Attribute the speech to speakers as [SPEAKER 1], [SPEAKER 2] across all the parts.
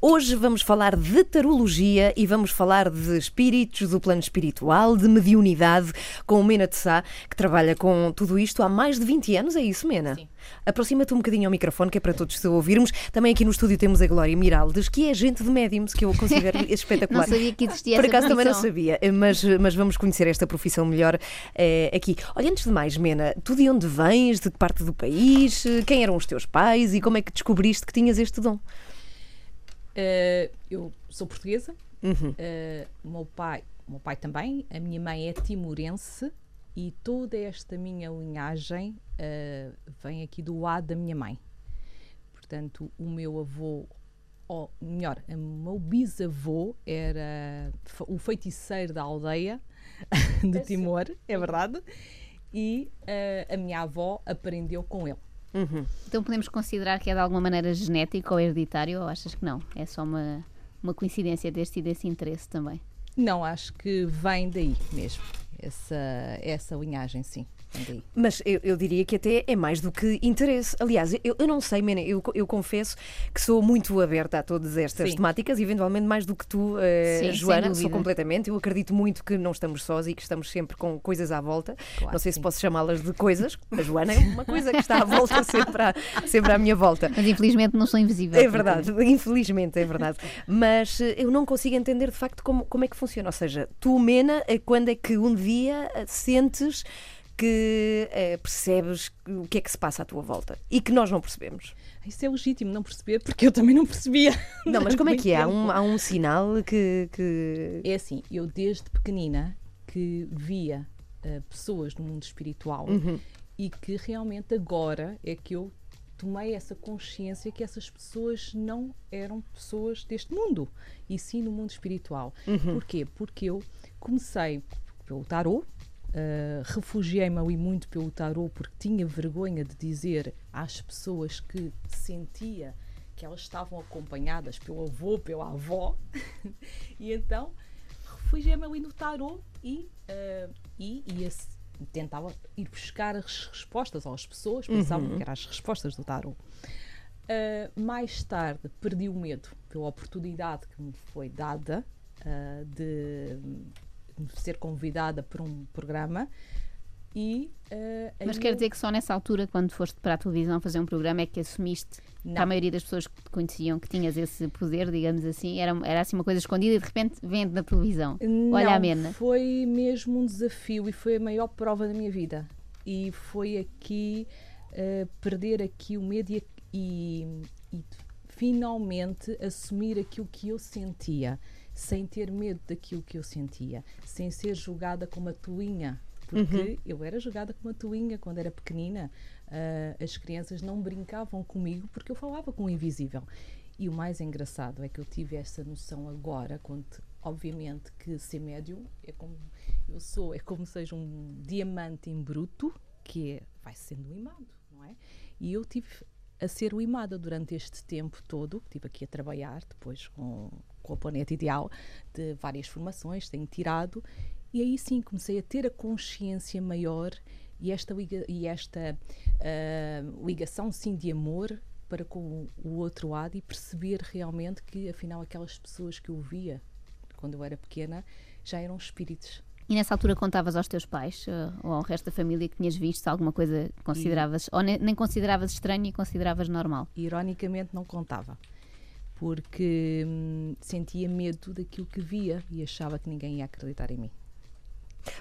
[SPEAKER 1] Hoje vamos falar de tarologia e vamos falar de espíritos, do plano espiritual, de mediunidade, com o Mena de Sá, que trabalha com tudo isto há mais de 20 anos, é isso, Mena?
[SPEAKER 2] Sim.
[SPEAKER 1] Aproxima-te um bocadinho ao microfone, que é para todos te ouvirmos. Também aqui no estúdio temos a Glória Miraldes, que é agente de médiums, que eu considero espetacular.
[SPEAKER 3] Não sabia que existia
[SPEAKER 1] Por
[SPEAKER 3] essa
[SPEAKER 1] acaso também não sabia, mas, mas vamos conhecer esta profissão melhor eh, aqui. Olha, antes de mais, Mena, tu de onde vens, de que parte do país, quem eram os teus pais e como é que descobriste que tinhas este dom?
[SPEAKER 2] Uh, eu sou portuguesa,
[SPEAKER 1] Uhum.
[SPEAKER 2] uh, o meu pai, meu pai também, a minha mãe é timorense e toda esta minha linhagem uh, vem aqui do lado da minha mãe. Portanto, o meu avô, ou melhor, o meu bisavô era o feiticeiro da aldeia de Timor, é verdade, e uh, a minha avó aprendeu com ele.
[SPEAKER 1] Uhum.
[SPEAKER 3] Então podemos considerar que é de alguma maneira genético ou hereditário ou achas que não? É só uma, uma coincidência deste e desse interesse também.
[SPEAKER 2] Não, acho que vem daí mesmo. Essa, essa linhagem, sim, daí.
[SPEAKER 1] Mas eu, eu diria que até é mais do que interesse. Aliás, eu, eu não sei, Mena, eu, eu confesso que sou muito aberta a todas estas
[SPEAKER 2] Sim.
[SPEAKER 1] temáticas, eventualmente mais do que tu, eh,
[SPEAKER 3] Sim,
[SPEAKER 1] Joana, sou completamente. Eu acredito muito que não estamos sós e que estamos sempre com coisas à volta.
[SPEAKER 2] Claro
[SPEAKER 1] não sei
[SPEAKER 2] que
[SPEAKER 1] se
[SPEAKER 2] sim.
[SPEAKER 1] posso chamá-las de coisas. A Joana é uma coisa que está à volta, sempre à, sempre à minha volta.
[SPEAKER 3] Mas infelizmente não sou invisível.
[SPEAKER 1] É verdade, infelizmente é verdade. Mas eh, eu não consigo entender de facto como, como é que funciona. Ou seja, tu, Mena, eh, quando é que um dia eh, sentes que eh, percebes o que é que se passa à tua volta e que nós não percebemos?
[SPEAKER 2] Isso é legítimo não perceber, porque eu também não percebia.
[SPEAKER 1] Não, mas como é que é? Há um, há um sinal que. que...
[SPEAKER 2] É assim, eu desde pequenina que via eh, pessoas no mundo espiritual
[SPEAKER 1] Uhum.
[SPEAKER 2] e que realmente agora é que eu tomei essa consciência que essas pessoas não eram pessoas deste mundo, e sim no mundo espiritual.
[SPEAKER 1] Uhum.
[SPEAKER 2] Porquê? Porque eu comecei pelo tarô, Uh, refugiei-me ali muito pelo tarô porque tinha vergonha de dizer às pessoas que sentia que elas estavam acompanhadas pelo avô, pela avó, e então refugiei-me ali no tarô e, uh, e ia s- tentava ir buscar as respostas às pessoas, pensavam que eram as respostas do tarô. Uh, mais tarde perdi o medo pela oportunidade que me foi dada uh, de ser convidada para um programa e uh,
[SPEAKER 3] Mas quer
[SPEAKER 2] eu-
[SPEAKER 3] dizer que só nessa altura, quando foste para a televisão fazer um programa, é que assumiste
[SPEAKER 2] Não.
[SPEAKER 3] a maioria das pessoas que te conheciam que tinhas esse poder, digamos assim, era, era assim uma coisa escondida e de repente vende na televisão. Olha
[SPEAKER 2] Não,
[SPEAKER 3] a Mena.
[SPEAKER 2] Foi mesmo um desafio e foi a maior prova da minha vida. E foi aqui uh, perder aqui o medo e, e- e finalmente assumir aquilo que eu sentia, sem ter medo daquilo que eu sentia, sem ser julgada como a toinha. Porque eu era julgada como a toinha quando era pequenina. Uh, as crianças não brincavam comigo porque eu falava com o invisível. E o mais engraçado é que eu tive essa noção agora, quando obviamente que ser médium é como eu sou, é como seja um diamante em bruto que é, vai sendo limado, não é? E eu tive a ser limada durante este tempo todo, que estive aqui a trabalhar depois com, com a Planeta Ideal, de várias formações, tenho tirado, e aí sim comecei a ter a consciência maior e esta, e esta ah, ligação sim de amor para com o outro lado e perceber realmente que afinal aquelas pessoas que eu via quando eu era pequena já eram espíritos.
[SPEAKER 3] E nessa altura contavas aos teus pais eh, ou ao resto da família que tinhas visto alguma coisa consideravas, ou ne- nem consideravas estranho e consideravas normal?
[SPEAKER 2] Ironicamente não contava, porque hum, sentia medo daquilo que via e achava que ninguém ia acreditar em mim.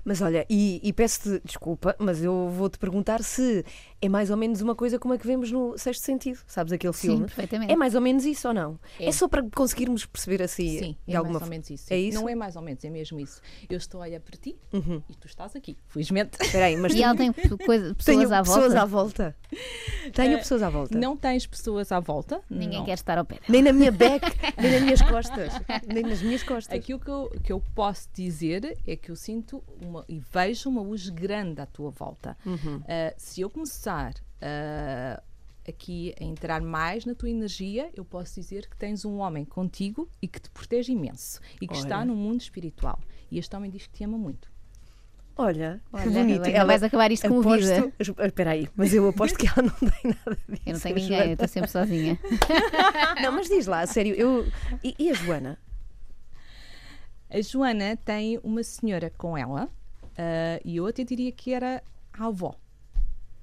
[SPEAKER 1] Mas olha, e, e peço-te desculpa, mas eu vou-te perguntar se é mais ou menos uma coisa como a que vemos no Sexto Sentido. Sabes aquele
[SPEAKER 3] Sim,
[SPEAKER 1] filme?
[SPEAKER 3] perfeitamente.
[SPEAKER 1] É mais ou menos isso ou não? É,
[SPEAKER 2] É.
[SPEAKER 1] só para conseguirmos perceber assim
[SPEAKER 2] Sim,
[SPEAKER 1] de
[SPEAKER 2] é
[SPEAKER 1] alguma
[SPEAKER 2] mais ou menos isso.
[SPEAKER 1] É isso?
[SPEAKER 2] Não é mais ou menos, é mesmo isso. Eu estou a olhar para ti
[SPEAKER 1] Uhum.
[SPEAKER 2] e tu estás aqui, felizmente.
[SPEAKER 1] Espera aí, mas
[SPEAKER 3] E ela tem coisa- pessoas
[SPEAKER 1] tenho
[SPEAKER 3] à
[SPEAKER 1] pessoas
[SPEAKER 3] volta.
[SPEAKER 1] à volta. Tenho
[SPEAKER 2] Eh,
[SPEAKER 1] pessoas à volta.
[SPEAKER 2] Não tens pessoas à volta.
[SPEAKER 3] Ninguém
[SPEAKER 2] não.
[SPEAKER 3] quer estar ao pé dela.
[SPEAKER 1] Nem na minha back, nem nas minhas costas. Nem nas minhas costas.
[SPEAKER 2] Aquilo que eu, que eu posso dizer é que eu sinto uma, e vejo uma luz grande à tua volta.
[SPEAKER 1] Uhum.
[SPEAKER 2] Ah, se eu começar ah, aqui a entrar mais na tua energia, eu posso dizer que tens um homem contigo e que te protege imenso e que está
[SPEAKER 1] Olha.
[SPEAKER 2] no mundo espiritual. E este homem diz que te ama muito.
[SPEAKER 1] Olha, que
[SPEAKER 3] Olha,
[SPEAKER 1] bonito.
[SPEAKER 3] ainda vais acabar isto com vida.
[SPEAKER 1] Espera aí, mas eu aposto que ela não tem nada disso.
[SPEAKER 3] Eu não tenho
[SPEAKER 1] a
[SPEAKER 3] ninguém, eu estou sempre sozinha.
[SPEAKER 1] Não, mas diz lá, a sério, eu... E, e a Joana?
[SPEAKER 2] A Joana tem uma senhora com ela ah, e eu até diria que era a avó.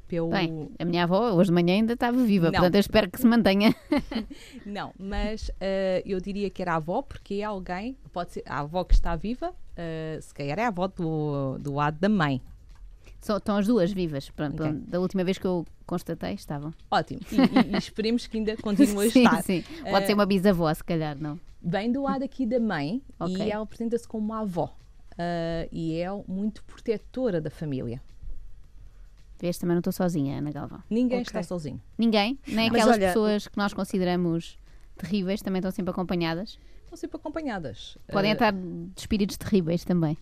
[SPEAKER 2] Pelo...
[SPEAKER 3] Bem, a minha avó hoje de manhã ainda estava viva,
[SPEAKER 2] Não.
[SPEAKER 3] portanto eu espero que se mantenha.
[SPEAKER 2] Não, mas ah, eu diria que era a avó, porque é alguém, pode ser a avó que está viva, ah, se calhar é a avó do, do lado da mãe.
[SPEAKER 3] Só, estão as duas vivas. Pronto,
[SPEAKER 2] Ok.
[SPEAKER 3] Da última vez que eu constatei, estavam.
[SPEAKER 2] Ótimo. E, e- e esperemos que ainda continue a
[SPEAKER 3] sim,
[SPEAKER 2] estar.
[SPEAKER 3] sim. Pode
[SPEAKER 2] Eh,
[SPEAKER 3] ser uma bisavó, se calhar, não.
[SPEAKER 2] Vem do lado aqui da mãe
[SPEAKER 3] Ok.
[SPEAKER 2] e ela apresenta-se como uma avó. Ah, e é muito protetora da família.
[SPEAKER 3] Vês, também não estou sozinha, Ana Galvão.
[SPEAKER 2] Ninguém
[SPEAKER 1] Ok.
[SPEAKER 2] está sozinho.
[SPEAKER 3] Ninguém, nem
[SPEAKER 1] Mas
[SPEAKER 3] aquelas
[SPEAKER 1] olha-
[SPEAKER 3] pessoas que nós consideramos terríveis, também estão sempre acompanhadas.
[SPEAKER 2] Estão sempre acompanhadas.
[SPEAKER 3] Podem
[SPEAKER 2] Ah,
[SPEAKER 3] estar de espíritos terríveis também.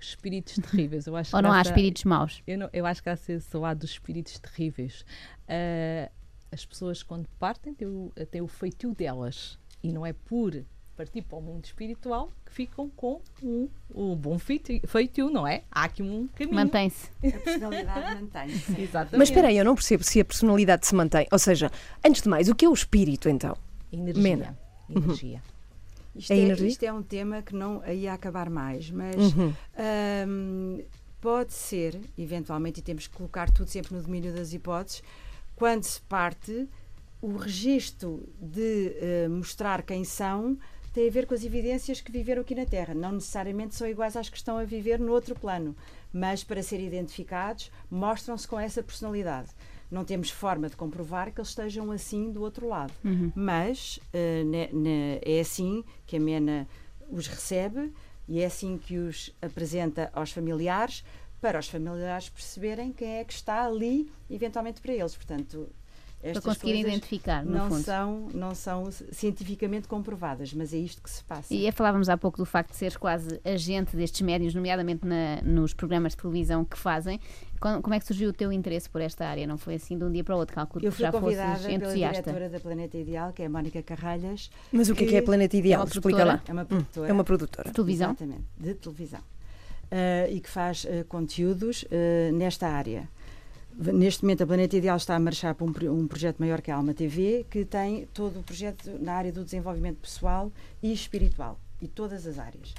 [SPEAKER 2] espíritos terríveis. Eu acho
[SPEAKER 3] Ou
[SPEAKER 2] que
[SPEAKER 3] não há espíritos maus.
[SPEAKER 2] Eu, não- eu acho que há de ser só há dos espíritos terríveis. Ah, as pessoas, quando partem, têm o, têm o feitio delas. E não é por partir para o mundo espiritual que ficam com um, um bom feitio, feitio, não é? Há aqui um caminho.
[SPEAKER 3] Mantém-se.
[SPEAKER 4] A personalidade mantém-se.
[SPEAKER 2] Exatamente.
[SPEAKER 1] Mas espera aí, eu não percebo se a personalidade se mantém. Ou seja, antes de mais, o que é o espírito, então?
[SPEAKER 2] Energia.
[SPEAKER 1] Mena.
[SPEAKER 2] Energia.
[SPEAKER 4] Isto
[SPEAKER 1] A
[SPEAKER 4] é,
[SPEAKER 1] energia?
[SPEAKER 4] isto é um tema que não ia acabar mais, mas
[SPEAKER 1] Uhum.
[SPEAKER 4] hum, pode ser, eventualmente, e temos que colocar tudo sempre no domínio das hipóteses, quando se parte, o registro de eh, mostrar quem são tem a ver com as evidências que viveram aqui na Terra. Não necessariamente são iguais às que estão a viver no outro plano, mas para serem identificados, mostram-se com essa personalidade. Não temos forma de comprovar que eles estejam assim do outro lado. Mas eh, ne- ne- é assim que a MENA os recebe e é assim que os apresenta aos familiares, para os familiares perceberem quem é que está ali, eventualmente para eles. Portanto, estas
[SPEAKER 3] conseguirem
[SPEAKER 4] coisas
[SPEAKER 3] identificar, no
[SPEAKER 4] não
[SPEAKER 3] fundo.
[SPEAKER 4] são, não são cientificamente comprovadas, mas é isto que se passa.
[SPEAKER 3] E falávamos há pouco do facto de seres quase agente destes médios, nomeadamente na- nos programas de televisão que fazem. Como, como é que surgiu o teu interesse por esta área? Não foi assim de um dia para o outro, calculo
[SPEAKER 4] Eu
[SPEAKER 3] que
[SPEAKER 4] fui
[SPEAKER 3] já
[SPEAKER 4] convidada
[SPEAKER 3] fosses
[SPEAKER 4] pela
[SPEAKER 3] entusiasta.
[SPEAKER 4] diretora da Planeta Ideal, que é a Mónica Carralhas.
[SPEAKER 1] Mas o que é que é Planeta Ideal?
[SPEAKER 3] É
[SPEAKER 1] Explica lá.
[SPEAKER 4] É uma produtora.
[SPEAKER 1] É uma produtora.
[SPEAKER 3] De televisão?
[SPEAKER 4] Exatamente, de televisão. Ah, e que faz ah, conteúdos ah, nesta área. Neste momento, a Planeta Ideal está a marchar para um, um projeto maior que a Alma TV, que tem todo o projeto na área do desenvolvimento pessoal e espiritual, e todas as áreas.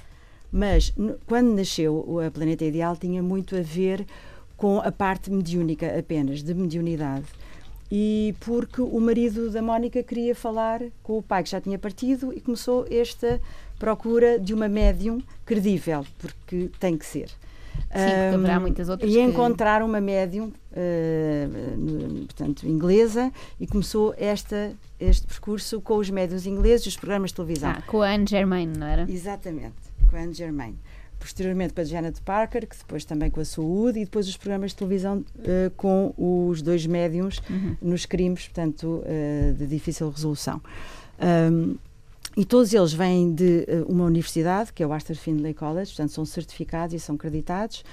[SPEAKER 4] Mas, quando nasceu a Planeta Ideal, tinha muito a ver com a parte mediúnica apenas, de mediunidade. E porque o marido da Mónica queria falar com o pai que já tinha partido e começou esta procura de uma médium credível, porque tem que ser.
[SPEAKER 3] Porque haverá muitas outras
[SPEAKER 4] E
[SPEAKER 3] que-
[SPEAKER 4] encontrar uma médium, no- portanto, inglesa, e começou esta, este percurso com os médiums ingleses e os programas de televisão.
[SPEAKER 3] Ah, com a Anne Germain, não era?
[SPEAKER 4] Exatamente, com a Anne Germain. Posteriormente com a Janet Parker, que depois também com a saúde, e depois os programas de televisão eh, com os dois médiums
[SPEAKER 3] Uhum.
[SPEAKER 4] nos crimes, portanto, eh, de difícil resolução. Ahm, e todos eles vêm de eh, uma universidade, que é o Arthur Findlay College, portanto, são certificados e são creditados,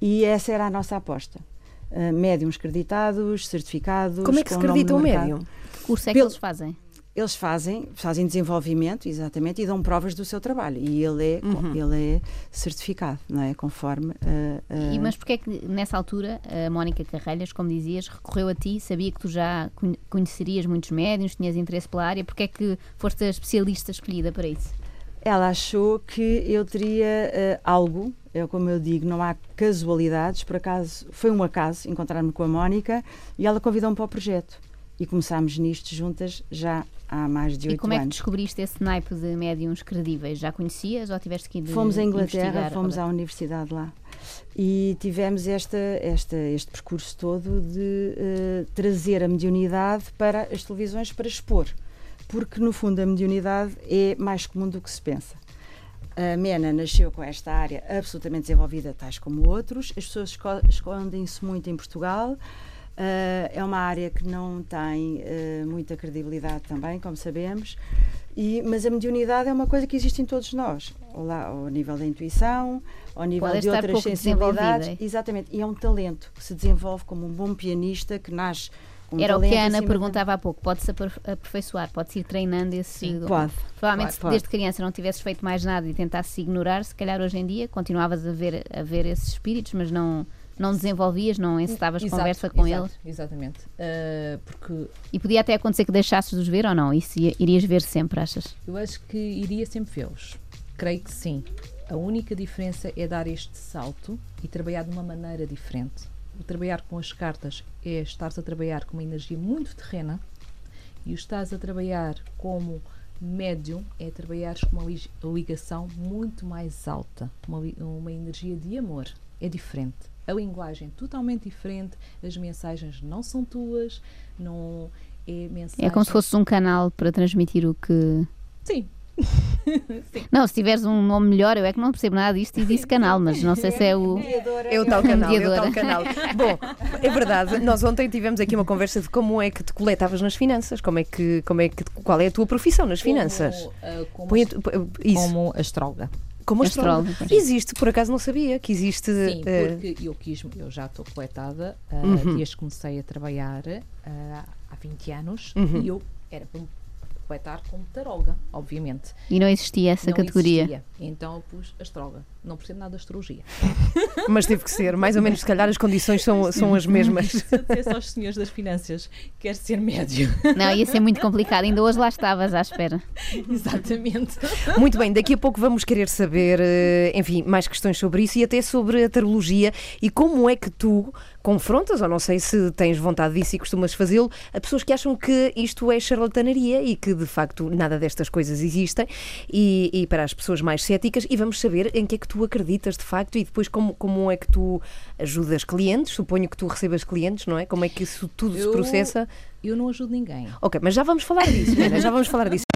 [SPEAKER 4] e essa era a nossa aposta. Uh, médiums creditados, certificados.
[SPEAKER 1] Como é que se acredita um médium?
[SPEAKER 3] Que curso é que
[SPEAKER 4] Pelo-
[SPEAKER 3] eles fazem?
[SPEAKER 4] Eles fazem, fazem desenvolvimento, exatamente, e dão provas do seu trabalho. E ele é,
[SPEAKER 1] Uhum.
[SPEAKER 4] ele é certificado, não é? Conforme. uh, uh,
[SPEAKER 3] E, mas porquê é que nessa altura a Mónica Carrelhas, como dizias, recorreu a ti, sabia que tu já conhe- conhecerias muitos médiums, tinhas interesse pela área, porquê é que foste a especialista escolhida para isso?
[SPEAKER 4] Ela achou que eu teria uh, algo, é como eu digo, não há casualidades, por acaso, foi um acaso encontrar-me com a Mónica e ela convidou-me para o projeto. E começámos nisto juntas já há mais de
[SPEAKER 3] E
[SPEAKER 4] oito
[SPEAKER 3] como é que
[SPEAKER 4] anos.
[SPEAKER 3] descobriste esse naipe de médiums credíveis? Já conhecias ou tiveste que ir
[SPEAKER 4] Fomos à Inglaterra, fomos à universidade lá e tivemos esta, esta, este percurso todo de eh, trazer a mediunidade para as televisões para expor, porque no fundo a mediunidade é mais comum do que se pensa. A MENA nasceu com esta área absolutamente desenvolvida, tais como outros. As pessoas esco- escondem-se muito em Portugal. Ah, é uma área que não tem ah, muita credibilidade também, como sabemos. E, mas a mediunidade é uma coisa que existe em todos nós, ao, lá, ao nível da intuição, ao nível
[SPEAKER 3] Pode
[SPEAKER 4] de outras sensibilidades. Exatamente, e é um talento que se desenvolve como um bom pianista que nasce um
[SPEAKER 3] Era o que a Ana perguntava há pouco. Pode-se aper- aperfeiçoar, pode-se ir treinando esse.
[SPEAKER 2] Sim.
[SPEAKER 4] Pode.
[SPEAKER 3] Provavelmente,
[SPEAKER 4] pode,
[SPEAKER 3] se
[SPEAKER 4] pode.
[SPEAKER 3] desde criança não tivesses feito mais nada e tentasses ignorar, se calhar hoje em dia continuavas a ver, a ver esses espíritos, mas não, não desenvolvias, não encetavas
[SPEAKER 2] Exato,
[SPEAKER 3] conversa com
[SPEAKER 2] exato,
[SPEAKER 3] eles.
[SPEAKER 2] Exatamente. Ah, porque
[SPEAKER 3] E podia até acontecer que deixasses de os ver ou não? Isso ia- irias ver sempre, achas?
[SPEAKER 2] eu acho que iria sempre vê-los. Creio que sim. A única diferença é dar este salto e trabalhar de uma maneira diferente. O trabalhar com as cartas é estar a trabalhar com uma energia muito terrena e o estás a trabalhar como médium é trabalhar com uma lig- ligação muito mais alta, uma, uma energia de amor. É diferente. A linguagem é totalmente diferente, as mensagens não são tuas, não é mensagem.
[SPEAKER 3] É como se fosse um canal para transmitir o que.
[SPEAKER 2] Sim.
[SPEAKER 3] Não, se tiveres um nome melhor, eu é que não percebo nada disto e disse canal, mas não sei se é o.
[SPEAKER 1] É o tal canal, é o
[SPEAKER 3] Mediadora.
[SPEAKER 1] tal canal. Bom, é verdade, nós ontem tivemos aqui uma conversa de como é que te coletavas nas finanças, como é que, como é que, qual é a tua profissão nas finanças.
[SPEAKER 2] Como, ah, como,
[SPEAKER 1] Põe a tu- isso,
[SPEAKER 2] como astróloga.
[SPEAKER 1] Como
[SPEAKER 3] astróloga,
[SPEAKER 1] astróloga. Existe, por acaso não sabia que existe.
[SPEAKER 2] Sim,
[SPEAKER 1] eh,
[SPEAKER 2] porque eu quis, eu já estou coletada ah,
[SPEAKER 1] Uhum.
[SPEAKER 2] desde que comecei a trabalhar ah, há 20 anos
[SPEAKER 1] Uhum.
[SPEAKER 2] e eu era para me coletar como taróloga, obviamente.
[SPEAKER 3] E não existia essa
[SPEAKER 2] não
[SPEAKER 3] categoria.
[SPEAKER 2] Existia. Então eu pus astróloga. Não percebo nada de astrologia.
[SPEAKER 1] mas teve que ser, mais ou menos, se calhar as condições são, são as mesmas.
[SPEAKER 2] Se eu dissesse aos senhores das finanças, quer ser médio.
[SPEAKER 3] Não, ia ser muito complicado. Ainda hoje lá estavas à espera.
[SPEAKER 2] Exatamente.
[SPEAKER 1] Muito bem, daqui a pouco vamos querer saber, eh, enfim, mais questões sobre isso e até sobre a tarologia e como é que tu confrontas, ou não sei se tens vontade disso e costumas fazê-lo, a pessoas que acham que isto é charlatanaria e que de facto nada destas coisas existem e, e para as pessoas mais céticas e vamos saber em que é que tu acreditas de facto e depois como, como é que tu ajudas clientes, suponho que tu recebas clientes, não é? Como é que isso tudo se
[SPEAKER 2] Eu-
[SPEAKER 1] processa?
[SPEAKER 2] Eu não ajudo ninguém.
[SPEAKER 1] Ok, mas já vamos falar disso, Ana, já vamos falar disso.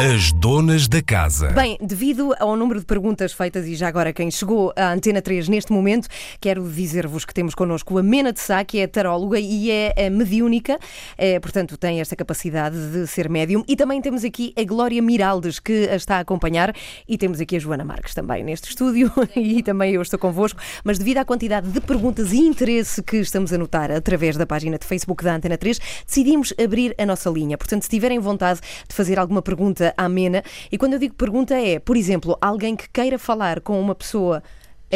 [SPEAKER 5] As donas da casa.
[SPEAKER 1] Bem, devido ao número de perguntas feitas e já agora quem chegou à Antena 3 neste momento, quero dizer-vos que temos connosco a Mena de Sá, que é taróloga e é mediúnica, eh, portanto tem esta capacidade de ser médium. E também temos aqui a Glória Miraldes, que a está a acompanhar, e temos aqui a Joana Marques também neste estúdio, e também eu estou convosco. Mas devido à quantidade de perguntas e interesse que estamos a notar através da página de Facebook da Antena 3, decidimos abrir a nossa linha. Portanto, se tiverem vontade de fazer alguma pergunta à Mena, e quando eu digo pergunta é, por exemplo, alguém que queira falar com uma pessoa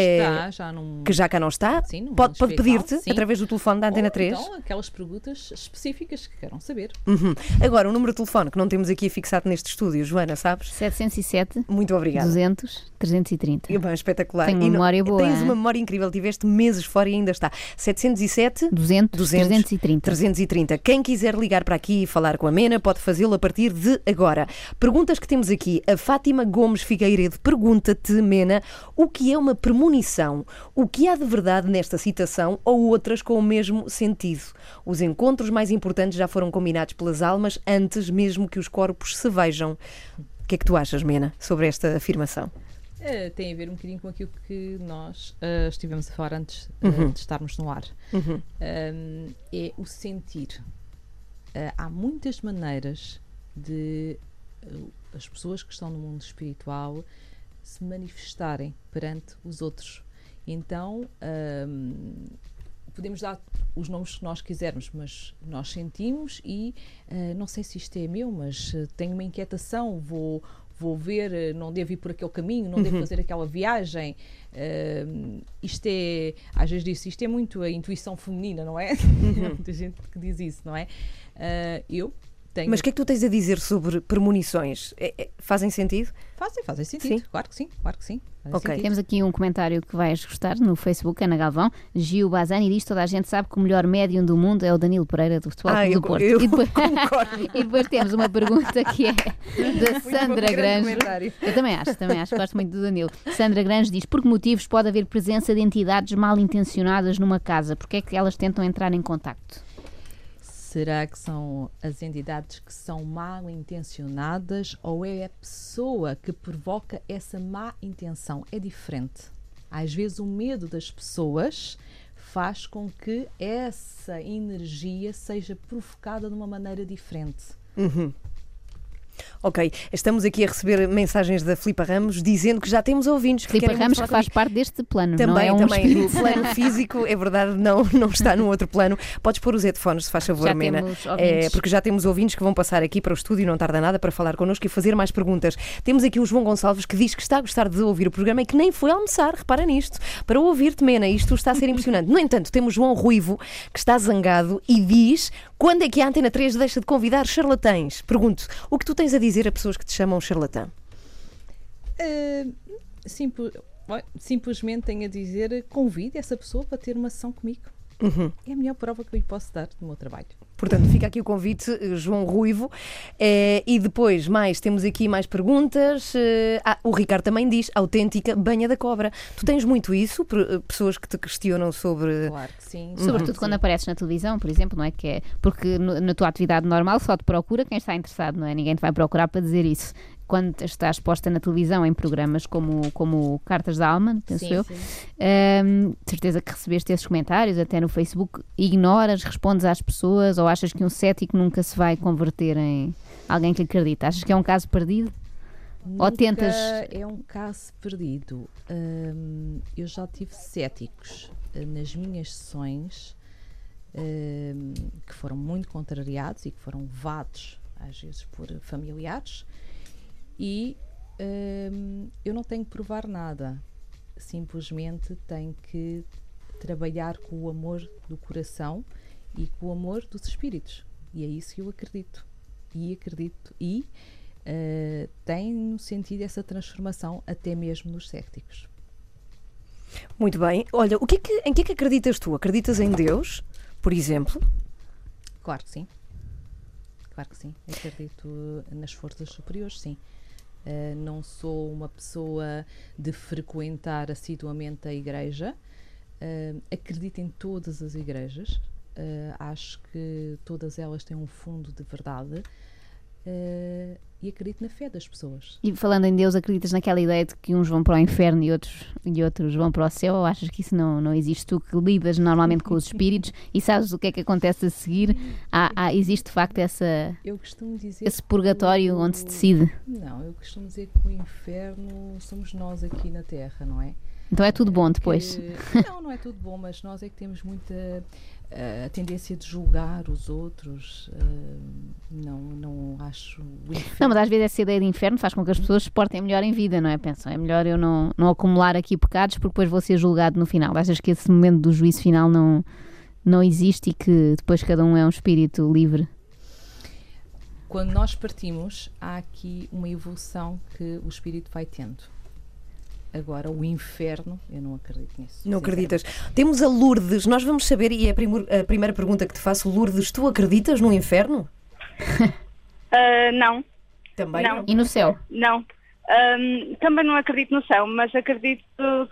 [SPEAKER 2] Está já num.
[SPEAKER 1] que já cá não está,
[SPEAKER 2] Sim,
[SPEAKER 1] pode, pode pedir-te através do telefone da Antena
[SPEAKER 2] Ou
[SPEAKER 1] 3.
[SPEAKER 2] Então, aquelas perguntas específicas que queiram saber.
[SPEAKER 1] Uhum. Agora, o número de telefone que não temos aqui fixado neste estúdio, Joana, sabes?
[SPEAKER 3] 707
[SPEAKER 1] Muito obrigada.
[SPEAKER 3] 200 330.
[SPEAKER 1] E, bem, espetacular.
[SPEAKER 3] Tenho uma
[SPEAKER 1] E não-
[SPEAKER 3] memória boa,
[SPEAKER 1] Tens
[SPEAKER 3] hein?
[SPEAKER 1] uma memória incrível, tiveste meses fora e ainda está. 707
[SPEAKER 3] 200,
[SPEAKER 1] 200,
[SPEAKER 3] 330.
[SPEAKER 1] 330. Quem quiser ligar para aqui e falar com a Mena pode fazê-lo a partir de agora. Perguntas que temos aqui. A Fátima Gomes Figueiredo pergunta-te, Mena, o que é uma premonição? O que há de verdade nesta citação ou outras com o mesmo sentido? Os encontros mais importantes já foram combinados pelas almas antes mesmo que os corpos se vejam. O que é que tu achas, Mena, sobre esta afirmação?
[SPEAKER 2] Eh, tem a ver um bocadinho com aquilo que nós eh, estivemos a falar antes eh,
[SPEAKER 1] Uhum.
[SPEAKER 2] de estarmos no ar.
[SPEAKER 1] Uhum.
[SPEAKER 2] Um, é o sentir. Uh, há muitas maneiras de uh, as pessoas que estão no mundo espiritual se manifestarem perante os outros. Então, um, podemos dar os nomes que nós quisermos, mas nós sentimos e uh, não sei se isto é meu, mas uh, tenho uma inquietação, vou, vou ver, uh, não devo ir por aquele caminho, não devo fazer aquela viagem. Uh, isto é, às vezes disso, isto é muito a intuição feminina, não é? Há muita gente que diz isso, não é? Eu tenho.
[SPEAKER 1] Mas o que é que tu tens a dizer sobre premonições? É- é- fazem sentido?
[SPEAKER 2] Fazem, fazem sentido,
[SPEAKER 1] Sim.
[SPEAKER 2] claro que sim, claro que sim.
[SPEAKER 1] Ok.
[SPEAKER 2] sentido.
[SPEAKER 3] Temos aqui um comentário que vais gostar no Facebook, Ana Galvão. Gil Bazani diz: toda a gente sabe que o melhor médium do mundo é o Danilo Pereira do Futebol
[SPEAKER 1] Ah,
[SPEAKER 3] Clube
[SPEAKER 1] eu-
[SPEAKER 3] do Porto.
[SPEAKER 1] eu
[SPEAKER 3] e, depois,
[SPEAKER 1] concordo.
[SPEAKER 3] e depois temos uma pergunta que é da Sandra Granjo.
[SPEAKER 1] comentário.
[SPEAKER 3] Eu também acho, também acho, gosto muito do Danilo. Sandra Granjo diz: por que motivos pode haver presença de entidades mal intencionadas numa casa? Porque é que elas tentam entrar em contacto?
[SPEAKER 2] Será que são as entidades que são mal intencionadas ou é a pessoa que provoca essa má intenção? É diferente. Às vezes o medo das pessoas faz com que essa energia seja provocada de uma maneira diferente.
[SPEAKER 1] Uhum. Ok, estamos aqui a receber mensagens da Filipa Ramos dizendo que já temos ouvintes que
[SPEAKER 3] Filipe
[SPEAKER 1] querem
[SPEAKER 3] Ramos, que faz parte deste plano,
[SPEAKER 1] Também,
[SPEAKER 3] não é um
[SPEAKER 1] também. O plano físico, é verdade, não, não está no outro plano. Podes pôr os headphones, se faz favor,
[SPEAKER 3] Já
[SPEAKER 1] Mena. É, porque já temos ouvintes que vão passar aqui para o estúdio e não tarda nada para falar connosco e fazer mais perguntas. Temos aqui o João Gonçalves que diz que está a gostar de ouvir o programa e que nem foi almoçar, repara nisto, para ouvir-te, Mena. Isto está a ser impressionante. No entanto, temos João Ruivo que está zangado e diz quando é que a Antena 3 deixa de convidar charlatães? Pergunto, o que tu tens a dizer a pessoas que te chamam charlatã?
[SPEAKER 2] Uh, simplesmente tenho a dizer, convide essa pessoa para ter uma sessão comigo.
[SPEAKER 1] Uhum.
[SPEAKER 2] É a melhor prova que eu lhe posso dar do meu trabalho.
[SPEAKER 1] Portanto, fica aqui o convite, eh, João Ruivo. Eh, e depois, mais, temos aqui mais perguntas. Eh, ah, o Ricardo também diz, autêntica banha da cobra. Tu tens muito isso? Por- Pessoas que te questionam sobre...
[SPEAKER 2] Claro que sim.
[SPEAKER 3] Sobretudo
[SPEAKER 2] Sim.
[SPEAKER 3] quando apareces na televisão, por exemplo, não é? Que é porque no- na tua atividade normal só te procura quem está interessado, não é? Ninguém te vai procurar para dizer isso. Quando estás exposta na televisão em programas como, como Cartas da Alma, penso
[SPEAKER 2] Sim,
[SPEAKER 3] eu,
[SPEAKER 2] sim.
[SPEAKER 3] hum, certeza que recebeste esses comentários, até no Facebook, ignoras, respondes às pessoas ou achas que um cético nunca se vai converter em alguém que acredita? Achas que é um caso perdido? Ou
[SPEAKER 2] Nunca
[SPEAKER 3] tentas-
[SPEAKER 2] É um caso perdido. Hum, eu já tive céticos eh, nas minhas sessões hum, que foram muito contrariados e que foram levados, às vezes, por familiares. E hum, eu não tenho que provar nada. Simplesmente tenho que trabalhar com o amor do coração e com o amor dos espíritos. E é isso que eu acredito. E acredito. E Uh, tenho sentido essa transformação até mesmo nos céticos.
[SPEAKER 1] Muito bem. Olha, o que é que- em que é que acreditas tu? Acreditas em Deus, por exemplo?
[SPEAKER 2] Claro que sim. Claro que sim. Acredito nas forças superiores, sim. Uh, não sou uma pessoa de frequentar assiduamente a igreja. Uh, acredito em todas as igrejas. Uh, acho que todas elas têm um fundo de verdade. Uh, e acredito na fé das pessoas.
[SPEAKER 3] E falando em Deus, acreditas naquela ideia de que uns vão para o inferno e outros, e outros vão para o céu? Ou achas que isso não, não existe? Tu que lidas normalmente com os espíritos e sabes o que é que acontece a seguir? Há, há- existe de facto essa, esse purgatório
[SPEAKER 2] o-
[SPEAKER 3] onde se decide?
[SPEAKER 2] Não, eu costumo dizer que o inferno somos nós aqui na Terra, não é?
[SPEAKER 3] Então é tudo bom depois.
[SPEAKER 2] Que- não, não é tudo bom, mas nós é que temos muita a tendência de julgar os outros. eh, não, não acho.
[SPEAKER 3] Não, mas às vezes essa ideia de inferno faz com que as pessoas se portem melhor em vida, não é? Pensam, é melhor eu não, não acumular aqui pecados porque depois vou ser julgado no final. Achas que esse momento do juízo final não, não existe e que depois cada um é um espírito livre?
[SPEAKER 2] Quando nós partimos, há aqui uma evolução que o espírito vai tendo. Agora, o inferno, eu não acredito nisso.
[SPEAKER 1] Não acreditas? Temos a Lourdes. Nós vamos saber, e é a, primeir- a primeira pergunta que te faço, Lourdes, tu acreditas no inferno?
[SPEAKER 6] Ah, não,
[SPEAKER 1] Também
[SPEAKER 6] Não.
[SPEAKER 3] E no céu?
[SPEAKER 6] não. Ahm, também não acredito no céu, mas acredito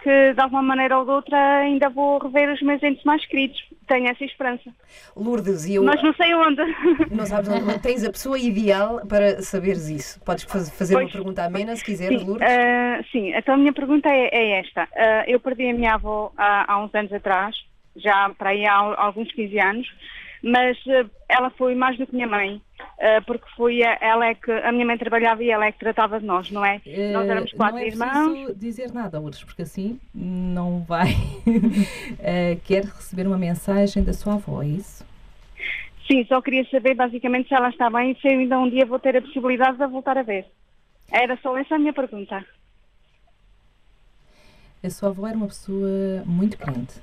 [SPEAKER 6] que de alguma maneira ou de outra ainda vou rever os meus entes mais queridos. Tenho essa esperança.
[SPEAKER 1] Lourdes, e eu.
[SPEAKER 6] Mas não sei onde.
[SPEAKER 1] Não sabes onde tens a pessoa ideal para saberes isso. Podes faz- fazer uma
[SPEAKER 6] Pois.
[SPEAKER 1] pergunta amena se quiseres,
[SPEAKER 6] Sim,
[SPEAKER 1] Lourdes.
[SPEAKER 6] ah, sim, então a minha pergunta é, é esta. Ah, eu perdi a minha avó há, há uns anos atrás, já para aí há al- alguns 15 anos, mas ah, ela foi mais do que minha mãe, porque foi ela é que a minha mãe trabalhava e ela é que tratava de nós, não é? Nós éramos
[SPEAKER 2] Eh,
[SPEAKER 6] quatro
[SPEAKER 2] não é
[SPEAKER 6] irmãos.
[SPEAKER 2] preciso dizer nada, Lourdes, porque assim não vai. Eh, quer receber uma mensagem da sua avó, é isso?
[SPEAKER 6] Sim, só queria saber basicamente se ela está bem e se eu ainda um dia vou ter a possibilidade de a voltar a ver. Era só essa a minha pergunta.
[SPEAKER 2] A sua avó era uma pessoa muito crente.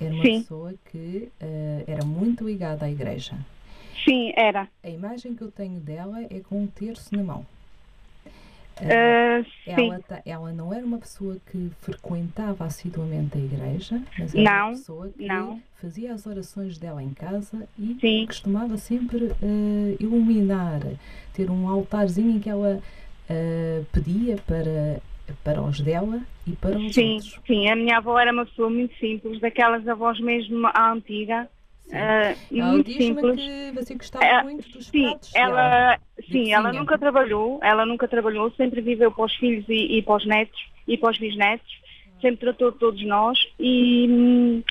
[SPEAKER 2] Era uma
[SPEAKER 6] Sim.
[SPEAKER 2] pessoa que eh, era muito ligada à igreja.
[SPEAKER 6] Sim, era.
[SPEAKER 2] A imagem que eu tenho dela é com um terço na mão. Eh,
[SPEAKER 6] Ah, sim,
[SPEAKER 2] ela, ta- ela não era uma pessoa que frequentava assiduamente a igreja, mas era
[SPEAKER 6] Não,
[SPEAKER 2] uma pessoa que
[SPEAKER 6] não.
[SPEAKER 2] fazia as orações dela em casa e
[SPEAKER 6] Sim.
[SPEAKER 2] costumava sempre eh, iluminar, ter um altarzinho em que ela eh, pedia para, para os dela e para os
[SPEAKER 6] sim,
[SPEAKER 2] outros.
[SPEAKER 6] sim. A minha avó era uma pessoa muito simples, daquelas avós mesmo à antiga.
[SPEAKER 2] Sim.
[SPEAKER 6] ah, e
[SPEAKER 2] Ela
[SPEAKER 6] muito
[SPEAKER 2] diz-me
[SPEAKER 6] simples.
[SPEAKER 2] que você gostava
[SPEAKER 6] É,
[SPEAKER 2] muito dos
[SPEAKER 6] Sim,
[SPEAKER 2] pratos
[SPEAKER 6] ela, sim, ela nunca trabalhou, ela nunca trabalhou, sempre viveu para os filhos e, e para os netos e para os bisnetos, sempre tratou de todos nós e hum,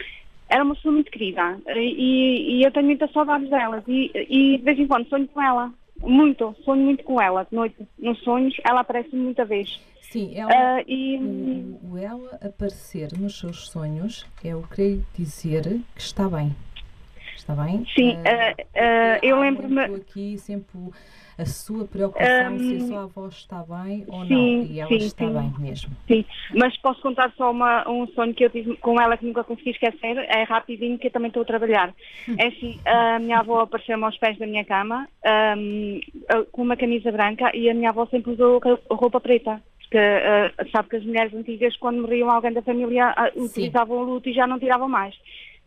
[SPEAKER 6] era uma pessoa muito querida e, e eu tenho muitas saudades delas e, e de vez em quando sonho com ela muito, sonho muito com ela de noite. Nos sonhos, ela aparece muita vez.
[SPEAKER 2] Sim, ela,
[SPEAKER 6] Ah, e
[SPEAKER 2] o, o ela aparecer nos seus sonhos é o que dizer que está bem. Está bem?
[SPEAKER 6] sim,
[SPEAKER 2] ah,
[SPEAKER 6] ah, eu lembro-me.
[SPEAKER 2] aqui sempre a sua preocupação se a
[SPEAKER 6] Hum,
[SPEAKER 2] sua avó está bem ou
[SPEAKER 6] sim,
[SPEAKER 2] não. E ela
[SPEAKER 6] sim,
[SPEAKER 2] está
[SPEAKER 6] sim.
[SPEAKER 2] bem mesmo.
[SPEAKER 6] Sim, mas posso contar só uma- um sonho que eu tive com ela que nunca consegui esquecer. É rapidinho que eu também estou a trabalhar. É assim, a minha avó apareceu-me aos pés da minha cama ah, com uma camisa branca e a minha avó sempre usou ro- roupa preta. Porque ah, sabe que as mulheres antigas, quando morriam alguém da família, ah, utilizavam o luto e já não tiravam mais.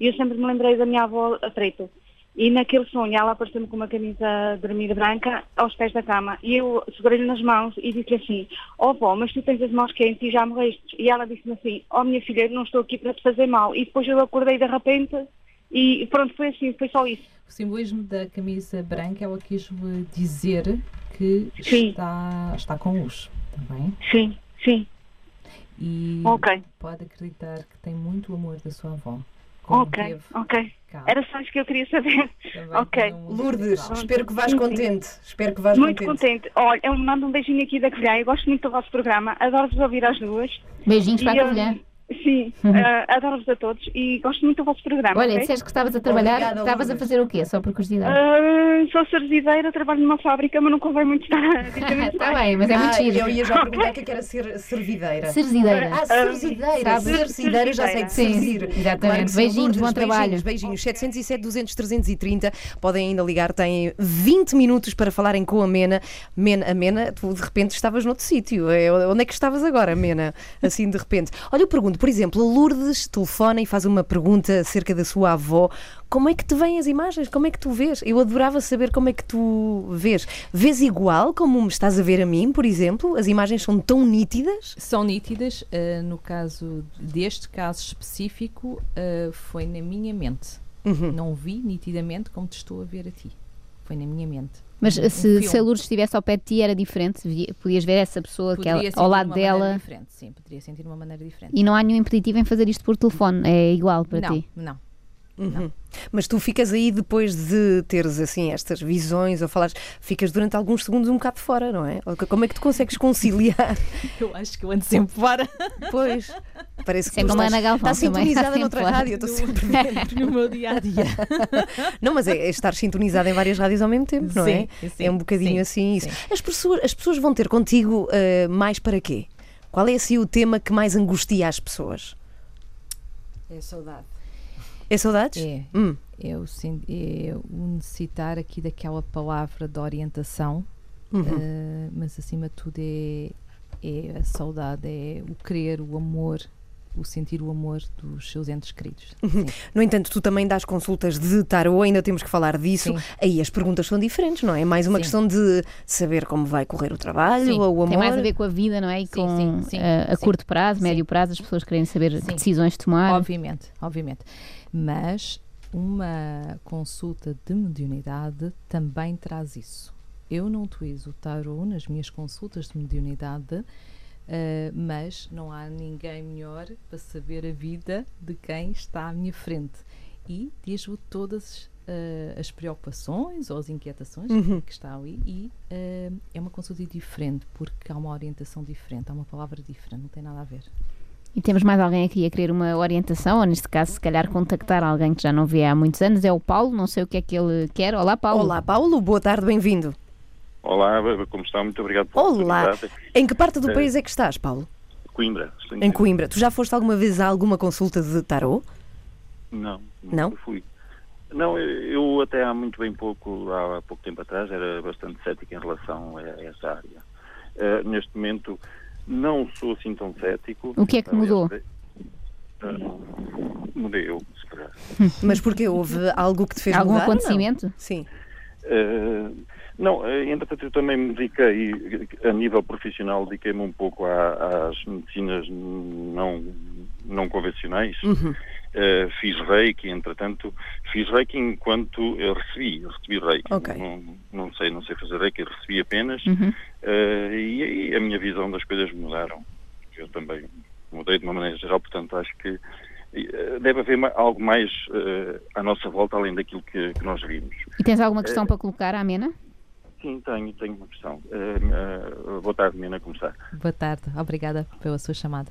[SPEAKER 6] E eu sempre me lembrei da minha avó a preto. E naquele sonho ela apareceu-me com uma camisa de dormir branca aos pés da cama. E eu segurei-lhe nas mãos e disse-lhe assim, ó vó, mas tu tens as mãos quentes e já morreste. E ela disse-me assim, ó minha filha, eu não estou aqui para te fazer mal. E depois eu acordei de repente e pronto, foi assim, foi só isso.
[SPEAKER 2] O simbolismo da camisa branca, ela quis dizer que
[SPEAKER 6] Sim.
[SPEAKER 2] está, está com luz. Está bem?
[SPEAKER 6] Sim, sim,
[SPEAKER 2] E
[SPEAKER 6] ok,
[SPEAKER 2] pode acreditar que tem muito amor da sua avó. Como
[SPEAKER 6] ok,
[SPEAKER 2] teve
[SPEAKER 6] ok.
[SPEAKER 2] cá.
[SPEAKER 6] Era só isso que eu queria saber.
[SPEAKER 2] Também
[SPEAKER 6] ok.
[SPEAKER 1] Lourdes,
[SPEAKER 2] festival.
[SPEAKER 1] espero que vás
[SPEAKER 6] Sim, sim.
[SPEAKER 1] contente. Espero que vás
[SPEAKER 6] Muito
[SPEAKER 1] contente.
[SPEAKER 6] contente. Olha, eu mando um beijinho aqui da Colher. Eu gosto muito do vosso programa. Adoro-vos ouvir às duas.
[SPEAKER 3] Beijinhos para
[SPEAKER 6] E,
[SPEAKER 3] a
[SPEAKER 6] hum,
[SPEAKER 3] colher.
[SPEAKER 6] Sim, ah, adoro-vos a todos e gosto muito do vosso programa.
[SPEAKER 3] Olha,
[SPEAKER 6] ok?
[SPEAKER 3] disseste que estavas a trabalhar,
[SPEAKER 1] Obrigada,
[SPEAKER 3] estavas a fazer o quê? Só por curiosidade.
[SPEAKER 6] Ah, sou serzideira, trabalho numa fábrica, mas não convém muito estar a muito
[SPEAKER 3] Está
[SPEAKER 6] bem.
[SPEAKER 3] bem, mas é muito
[SPEAKER 1] Ah,
[SPEAKER 3] giro.
[SPEAKER 1] eu ia já perguntar o que é que era ser servideira.
[SPEAKER 3] Serzideira.
[SPEAKER 1] Ah, serzideira.
[SPEAKER 3] Sabes?
[SPEAKER 1] Serzideira já sei de
[SPEAKER 3] Sim,
[SPEAKER 1] servir.
[SPEAKER 3] exatamente.
[SPEAKER 1] Claro que sim.
[SPEAKER 3] Beijinhos,
[SPEAKER 1] Lourdes,
[SPEAKER 3] bom trabalho.
[SPEAKER 1] Beijinhos, beijinhos. 707, 200, 330. Podem ainda ligar, têm 20 minutos para falarem com a Mena. Mena, a Mena, tu de repente estavas noutro sítio. É, Onde é que estavas agora, Mena? Assim de repente. Olha, eu pergunto, por exemplo, a Lourdes telefona e faz uma pergunta acerca da sua avó. Como é que te vêm as imagens? Como é que tu vês? Eu adorava saber como é que tu vês. Vês igual como me estás a ver a mim, por exemplo? As imagens são tão nítidas?
[SPEAKER 2] São nítidas. ah, no caso deste caso específico, ah, foi na minha mente.
[SPEAKER 1] Uhum.
[SPEAKER 2] Não vi nitidamente como te estou a ver a ti. Foi na minha mente.
[SPEAKER 3] Mas
[SPEAKER 2] Um
[SPEAKER 3] se, se a. Lourdes estivesse ao pé de ti era diferente, podias ver essa pessoa que ela-
[SPEAKER 2] Poderia sentir
[SPEAKER 3] ao
[SPEAKER 2] de
[SPEAKER 3] lado
[SPEAKER 2] uma maneira
[SPEAKER 3] dela
[SPEAKER 2] Diferente. Sim, poderia sentir de uma maneira diferente.
[SPEAKER 3] e não há nenhum impeditivo em fazer isto por telefone, é igual para
[SPEAKER 2] não,
[SPEAKER 3] ti.
[SPEAKER 2] não.
[SPEAKER 1] Uhum. Mas tu ficas aí depois de teres assim estas visões ou falares, ficas durante alguns segundos um bocado fora, não é? Como é que tu consegues conciliar?
[SPEAKER 2] Eu acho que eu ando sempre fora
[SPEAKER 1] Pois, parece que
[SPEAKER 3] é
[SPEAKER 1] tu
[SPEAKER 3] a
[SPEAKER 1] estás,
[SPEAKER 3] Ana Galvão
[SPEAKER 1] estás
[SPEAKER 3] também,
[SPEAKER 1] sintonizada
[SPEAKER 3] sempre
[SPEAKER 1] noutra
[SPEAKER 3] lá.
[SPEAKER 1] rádio, eu estou sempre dentro.
[SPEAKER 2] no meu dia a dia.
[SPEAKER 1] Não, mas é, é estar sintonizada em várias rádios ao mesmo tempo, não é?
[SPEAKER 2] Sim, sim,
[SPEAKER 1] é um bocadinho
[SPEAKER 2] sim,
[SPEAKER 1] assim isso. As pessoas, as pessoas vão ter contigo eh, mais para quê? Qual é assim o tema que mais angustia as pessoas?
[SPEAKER 4] É saudade.
[SPEAKER 1] É saudades?
[SPEAKER 2] É,
[SPEAKER 1] Hum,
[SPEAKER 2] é o, é o necessitar aqui daquela palavra de orientação,
[SPEAKER 1] uhum.
[SPEAKER 2] eh, mas acima de tudo é, é a saudade, é o querer, o amor, o sentir o amor dos seus entes queridos.
[SPEAKER 1] Uhum.
[SPEAKER 2] Sim.
[SPEAKER 1] No entanto, tu também dás consultas de tarô, ainda temos que falar disso.
[SPEAKER 2] Sim.
[SPEAKER 1] Aí as perguntas são diferentes, não é? É mais uma
[SPEAKER 2] Sim.
[SPEAKER 1] questão de saber como vai correr o trabalho ou o amor.
[SPEAKER 3] Tem mais a ver com a vida, não é? E com eh, a
[SPEAKER 2] sim.
[SPEAKER 3] curto prazo, médio prazo, as pessoas querem saber que decisões tomar.
[SPEAKER 2] Obviamente, obviamente. Mas uma consulta de mediunidade também traz isso. Eu não utilizo o tarot nas minhas consultas de mediunidade, eh, mas não há ninguém melhor para saber a vida de quem está à minha frente. E diz-lhe todas eh, as preocupações ou as inquietações
[SPEAKER 1] Uhum.
[SPEAKER 2] que está ali e eh, é uma consulta diferente porque há uma orientação diferente, há uma palavra diferente, não tem nada a ver.
[SPEAKER 3] E temos mais alguém aqui a querer uma orientação, ou neste caso, se calhar, contactar alguém que já não vê há muitos anos. É o Paulo, não sei o que é que ele quer. Olá, Paulo.
[SPEAKER 1] Olá, Paulo, boa tarde, bem-vindo.
[SPEAKER 7] Olá, como está? Muito obrigado pela
[SPEAKER 1] Olá. Em que parte do
[SPEAKER 7] Eh,
[SPEAKER 1] país é que estás, Paulo?
[SPEAKER 7] Coimbra.
[SPEAKER 1] Em Coimbra. Tu já foste alguma vez a alguma consulta de tarô?
[SPEAKER 7] Não,
[SPEAKER 1] Não?
[SPEAKER 7] fui. Não, eu até há muito bem pouco, há pouco tempo atrás, era bastante cético em relação a essa área. Eh, neste momento, não sou assim tão cético.
[SPEAKER 3] O que é que
[SPEAKER 7] Aliás,
[SPEAKER 3] mudou?
[SPEAKER 7] eh, mudei eu, se calhar.
[SPEAKER 1] Mas porque houve algo que te fez
[SPEAKER 3] Algum
[SPEAKER 1] mudar? não?
[SPEAKER 3] acontecimento?
[SPEAKER 1] Sim.
[SPEAKER 7] Eh, não, eh, entretanto, eu também me dediquei, a nível profissional, dediquei-me um pouco à- às medicinas não, não convencionais.
[SPEAKER 1] Uhum.
[SPEAKER 7] Eh, fiz reiki, entretanto, fiz reiki enquanto eu recebi, eu recebi reiki.
[SPEAKER 1] Ok.
[SPEAKER 7] Não, não sei, não sei fazer reiki, recebi apenas.
[SPEAKER 3] Uhum.
[SPEAKER 7] Eh, e aí a minha visão das coisas mudaram. Eu também mudei de uma maneira geral, portanto, acho que eh, deve haver ma- algo mais à nossa volta, além daquilo que, que nós vimos.
[SPEAKER 3] E tens alguma questão para colocar à Mena?
[SPEAKER 7] Sim, tenho, tenho uma questão. Uh, uh, boa tarde, Mina, como está?
[SPEAKER 2] Boa tarde, obrigada pela sua chamada.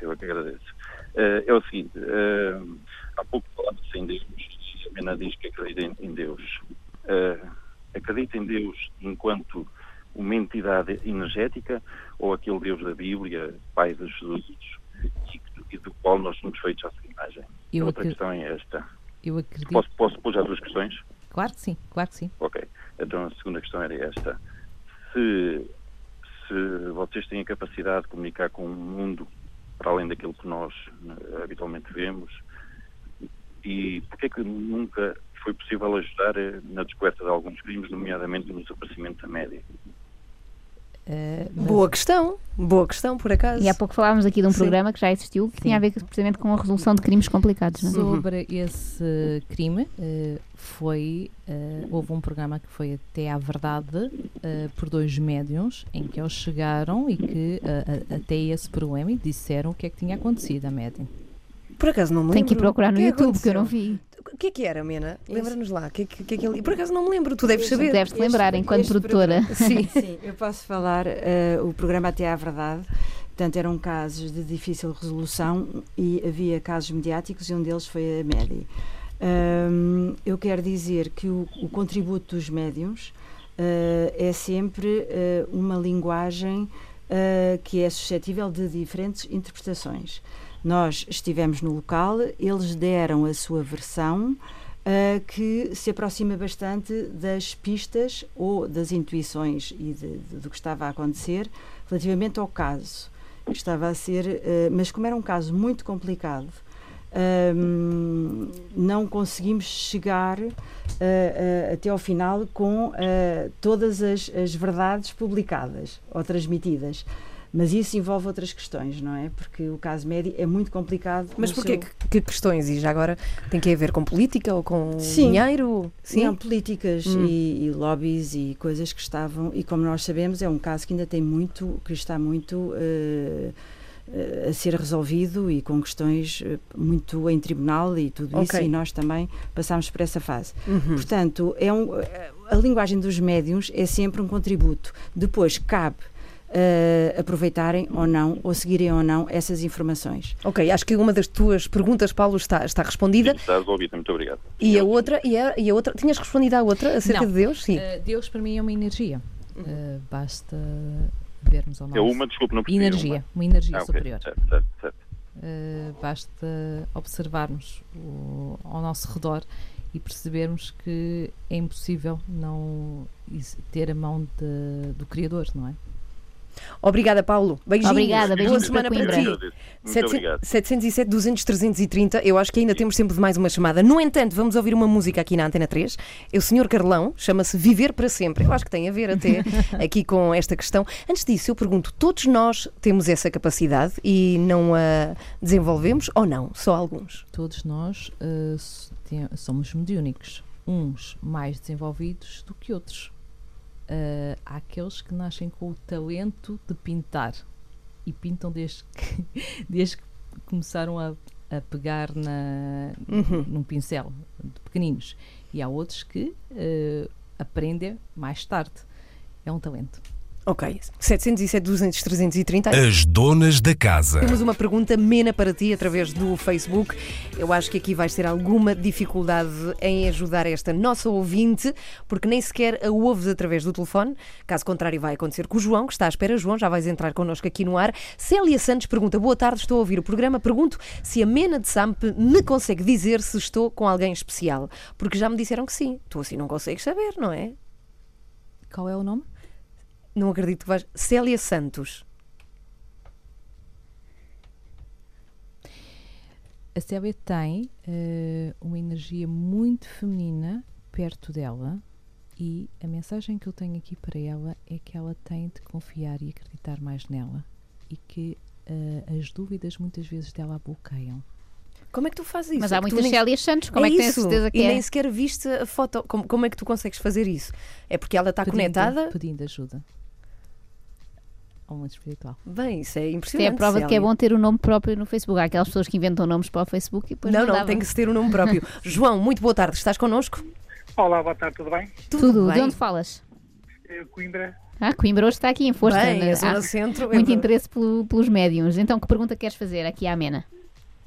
[SPEAKER 7] Eu é que agradeço. Uh, é o seguinte, há pouco falava-se em Deus e a Mina diz que acredita em, em Deus. acredita em Deus enquanto uma entidade energética ou aquele Deus da Bíblia, Pai de Jesus, e, e do qual nós somos feitos à sua imagem?
[SPEAKER 2] Eu
[SPEAKER 7] outra
[SPEAKER 2] acred...
[SPEAKER 7] questão é esta.
[SPEAKER 2] Eu acredito.
[SPEAKER 7] Posso, posso pôr já duas questões?
[SPEAKER 2] Claro que sim, claro que sim.
[SPEAKER 7] Ok. Então a segunda questão era esta. Se, se vocês têm a capacidade de comunicar com o mundo para além daquilo que nós uh, habitualmente vemos, e porquê é que nunca foi possível ajudar uh, na descoberta de alguns crimes, nomeadamente no desaparecimento da média?
[SPEAKER 1] Uh, boa questão, boa questão, por acaso.
[SPEAKER 3] E há pouco falávamos aqui de um Sim. programa que já existiu que Sim. tinha a ver precisamente com a resolução de crimes complicados. Não?
[SPEAKER 2] É? Sobre esse crime, uh, foi uh, houve um programa que foi até à verdade por dois médiums em que eles chegaram e que até esse problema e disseram o que é que tinha acontecido a médium.
[SPEAKER 1] Por acaso não me
[SPEAKER 3] lembro. Tem que ir procurar no que YouTube, aconteceu? que eu não vi.
[SPEAKER 1] O que é que era, Mena? Lembra-nos lá. Que, que, que, que, por acaso não me lembro, tu deves saber.
[SPEAKER 3] Deves-te lembrar, este, enquanto este produtora.
[SPEAKER 4] Sim. Sim, eu posso falar. Uh, o programa Até à Verdade. Portanto, eram casos de difícil resolução e havia casos mediáticos e um deles foi a Média. Um, eu quero dizer que o, o contributo dos médiums uh, é sempre uh, uma linguagem que é suscetível de diferentes interpretações. Nós estivemos no local, eles deram a sua versão. Uh, que se aproxima bastante das pistas ou das intuições e de, de, do que estava a acontecer relativamente ao caso que estava a ser, uh, mas como era um caso muito complicado, uh, não conseguimos chegar até ao final com todas as, as verdades publicadas ou transmitidas. Mas isso envolve outras questões, não é? Porque o caso médio é muito complicado.
[SPEAKER 1] Mas porquê? Seu... Que, que questões? E já agora tem que ver com política ou com Sim. dinheiro?
[SPEAKER 4] Sim, não, políticas hum. e, e, lobbies e coisas que estavam. E como nós sabemos, é um caso que ainda tem muito, que está muito. Uh, a ser resolvido e com questões eh, muito em tribunal e tudo okay. isso, e nós também passámos por essa fase. Uhum. Portanto, é um, a linguagem dos médiums é sempre um contributo. Depois cabe uh, aproveitarem ou não, ou seguirem ou não essas informações.
[SPEAKER 1] Ok, acho que uma das tuas perguntas, Paulo, está, está respondida. Sim,
[SPEAKER 7] está resolvida, muito obrigado.
[SPEAKER 1] E a outra, e a, e a outra, tinhas respondido à outra acerca
[SPEAKER 2] não.
[SPEAKER 1] de Deus?
[SPEAKER 2] Sim. Uh, Deus para mim é uma energia. Uh, basta vermos ao nosso...
[SPEAKER 7] É uma, desculpe, não percebi.
[SPEAKER 2] Energia, uma, uma energia ah, okay. superior.
[SPEAKER 7] Certo, certo, certo.
[SPEAKER 2] Uh, basta observarmos o, ao nosso redor e percebermos que é impossível não ter a mão de, do Criador, não é?
[SPEAKER 1] Obrigada, Paulo. Beijinhos.
[SPEAKER 3] Obrigada,
[SPEAKER 1] beijinhos Boa semana para ti. 707 200 330. Eu acho que ainda temos tempo de mais uma chamada. No entanto, vamos ouvir uma música aqui na Antena 3. É o Sr. Carlão, chama-se Viver para Sempre. Eu acho que tem a ver até aqui com esta questão. Antes disso, eu pergunto: todos nós temos essa capacidade e não a desenvolvemos ou não? Só alguns?
[SPEAKER 2] Todos nós uh, somos mediúnicos. Uns mais desenvolvidos do que outros uh, há aqueles que nascem com o talento de pintar e pintam desde que, desde que começaram a, a pegar na, uhum. num pincel, de pequeninos. E há outros que uh, aprendem mais tarde. É um talento.
[SPEAKER 1] Ok, 707, 200, 330.
[SPEAKER 5] As donas da casa.
[SPEAKER 1] Temos uma pergunta mena para ti através do Facebook. Eu acho que aqui vais ter alguma dificuldade em ajudar esta nossa ouvinte, porque nem sequer a ouves através do telefone. Caso contrário, vai acontecer com o João, que está à espera. João, já vais entrar connosco aqui no ar. Célia Santos pergunta: Boa tarde, estou a ouvir o programa. Pergunto se a Mena de Samp me consegue dizer se estou com alguém especial, porque já me disseram que sim. Tu assim não consegues saber, não é?
[SPEAKER 2] Qual é o nome?
[SPEAKER 1] Não acredito que vais. Célia Santos.
[SPEAKER 2] A Célia tem uh, uma energia muito feminina perto dela e a mensagem que eu tenho aqui para ela é que ela tem de confiar e acreditar mais nela e que uh, as dúvidas muitas vezes dela a bloqueiam.
[SPEAKER 1] Como é que tu fazes isso?
[SPEAKER 3] Mas há muitas nem... Célias Santos, como é, é que tens certeza que
[SPEAKER 1] e
[SPEAKER 3] é?
[SPEAKER 1] E nem sequer viste a foto. Como, como é que tu consegues fazer isso? É porque ela está
[SPEAKER 2] pedindo,
[SPEAKER 1] conectada?
[SPEAKER 2] Pedindo ajuda ao mundo espiritual.
[SPEAKER 1] Bem, isso é impressionante.
[SPEAKER 3] É a prova de que é bom ter um nome próprio no Facebook. Há aquelas pessoas que inventam nomes para o Facebook e depois
[SPEAKER 1] não.
[SPEAKER 3] Não,
[SPEAKER 1] não, tem que se ter um nome próprio. João, muito boa tarde. Estás connosco?
[SPEAKER 8] Olá, boa tarde, tudo bem?
[SPEAKER 3] Tudo, tudo. Bem? De onde falas?
[SPEAKER 8] É Coimbra.
[SPEAKER 3] Ah, Coimbra hoje está aqui em força.
[SPEAKER 1] Bem,
[SPEAKER 3] né?
[SPEAKER 1] a zona
[SPEAKER 3] Há
[SPEAKER 1] centro. é
[SPEAKER 3] muito interesse pelo- pelos médiums. Então, que pergunta queres fazer aqui à Mena?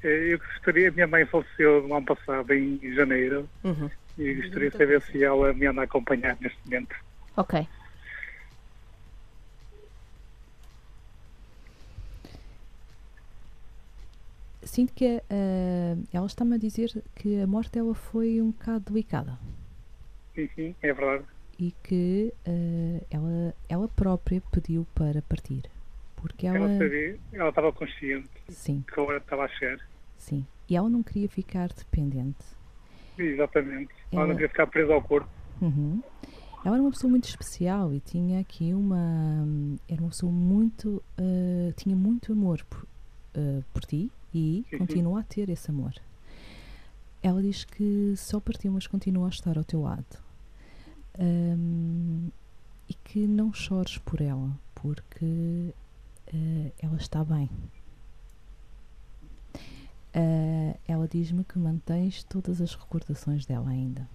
[SPEAKER 8] Eh, Eu gostaria, a minha mãe faleceu no ano passado, em janeiro,
[SPEAKER 1] Uhum.
[SPEAKER 8] e gostaria de saber se ela me anda a acompanhar neste momento.
[SPEAKER 3] Ok.
[SPEAKER 2] Sinto que ah, ela está-me a dizer que a morte dela foi um bocado delicada
[SPEAKER 8] Sim, sim, é verdade.
[SPEAKER 2] e que ah, ela, ela própria pediu para partir. Porque ela.
[SPEAKER 8] Ela sabia, ela estava consciente
[SPEAKER 2] Sim,
[SPEAKER 8] que a hora estava a chegar.
[SPEAKER 2] sim. E ela não queria ficar dependente.
[SPEAKER 8] Exatamente. Ela
[SPEAKER 2] Ela-
[SPEAKER 8] não queria ficar presa ao corpo.
[SPEAKER 2] Uhum. Ela era uma pessoa muito especial e tinha aqui uma. Era uma pessoa muito. ah, tinha muito amor por, por ti e
[SPEAKER 8] Uhum.
[SPEAKER 2] continua a ter esse amor. Ela diz que só partiu, mas continua a estar ao teu lado. Ahm, e que não chores por ela, porque ah, ela está bem. Ah, ela diz-me que mantens todas as recordações dela ainda.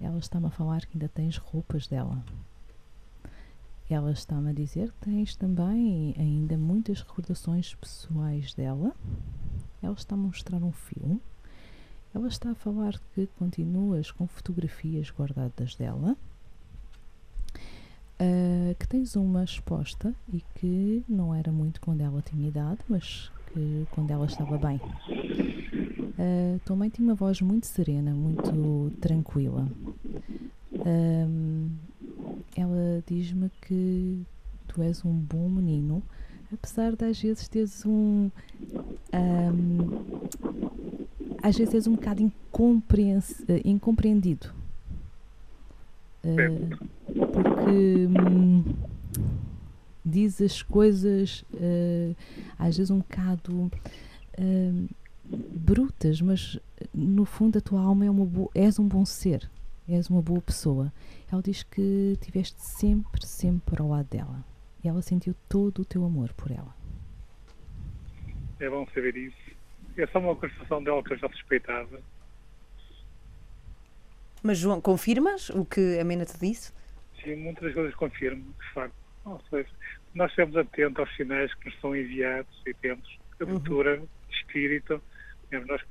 [SPEAKER 2] Ela está-me a falar que ainda tens roupas dela. Ela está-me a dizer que tens também ainda muitas recordações pessoais dela. Ela está a mostrar um filme. Ela está a falar que continuas com fotografias guardadas dela. Ah, que tens uma exposta e que não era muito quando ela tinha idade, mas que quando ela estava bem. A tua mãe tinha uma voz muito serena, muito tranquila. Ahm, ela diz-me que tu és um bom menino, apesar de às vezes teres um. ahm, às vezes és um bocado eh, incompreendido. Ah, porque hum, diz as coisas ah, às vezes um bocado hum, brutas, mas no fundo a tua alma é uma és um bom ser, és uma boa pessoa. Ela diz que estiveste sempre, sempre ao lado dela. E ela sentiu todo o teu amor por ela.
[SPEAKER 8] É bom saber isso. É só uma conversação dela que eu já suspeitava.
[SPEAKER 1] Mas, João, confirmas o que a Mena te disse?
[SPEAKER 8] Sim, muitas das coisas confirmo, de facto. Ou seja, nós estamos atentos aos sinais que nos são enviados e temos abertura de espírito, nós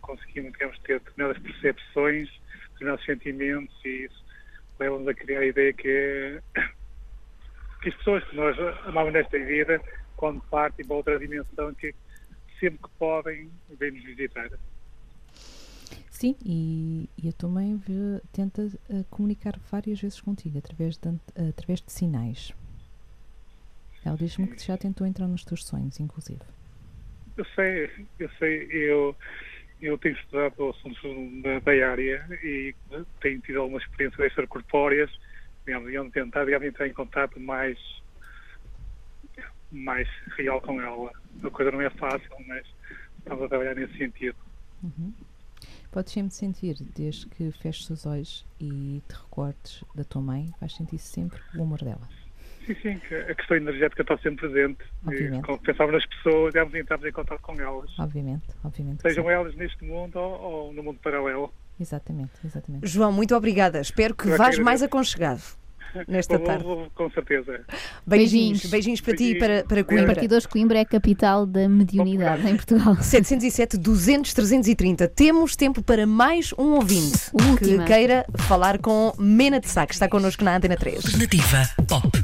[SPEAKER 8] conseguimos digamos, ter determinadas percepções, determinados sentimentos e isso leva-nos a criar a ideia que, que as pessoas que nós amamos nesta vida, quando partem para outra dimensão, que sempre que podem, vêm-nos visitar.
[SPEAKER 2] Sim, e, e mãe vê- tenta eh, comunicar várias vezes contigo através de, através de sinais. Ela diz-me que já tentou entrar nos teus sonhos, inclusive.
[SPEAKER 8] Eu sei, eu sei, eu, eu tenho estudado assuntos da, da área e tenho tido algumas experiências extracorpóreas, digamos, e ando tentar digamos, entrar em contato mais, mais real com ela. A coisa não é fácil, mas estamos a trabalhar nesse sentido.
[SPEAKER 2] Uhum. Podes sempre sentir, desde que feches os olhos e te recordes da tua mãe, vais sentir sempre o amor dela.
[SPEAKER 8] Sim, sim, que a questão energética está sempre presente. E pensamos nas pessoas, devemos entrarmos em contato com elas.
[SPEAKER 2] Obviamente, obviamente.
[SPEAKER 8] Sejam
[SPEAKER 2] sim.
[SPEAKER 8] elas neste mundo ou, ou no mundo paralelo.
[SPEAKER 2] Exatamente, exatamente.
[SPEAKER 1] João, muito obrigada. Espero que
[SPEAKER 8] Eu é
[SPEAKER 1] vais mais aconchegado nesta
[SPEAKER 8] Vou-
[SPEAKER 1] tarde.
[SPEAKER 8] vou- com certeza.
[SPEAKER 1] Beijinhos.
[SPEAKER 3] Beijinhos.
[SPEAKER 1] Beijinhos para ti e
[SPEAKER 8] Beijinhos.
[SPEAKER 1] para, para
[SPEAKER 3] A
[SPEAKER 1] Coimbra.
[SPEAKER 3] partir de hoje, Coimbra é a capital da mediunidade em Portugal.
[SPEAKER 1] 707 200 330. Temos tempo para mais um ouvinte
[SPEAKER 3] Última.
[SPEAKER 1] que queira falar com Mena de Sá, que está connosco na Antena 3.
[SPEAKER 5] Alternativa Pop.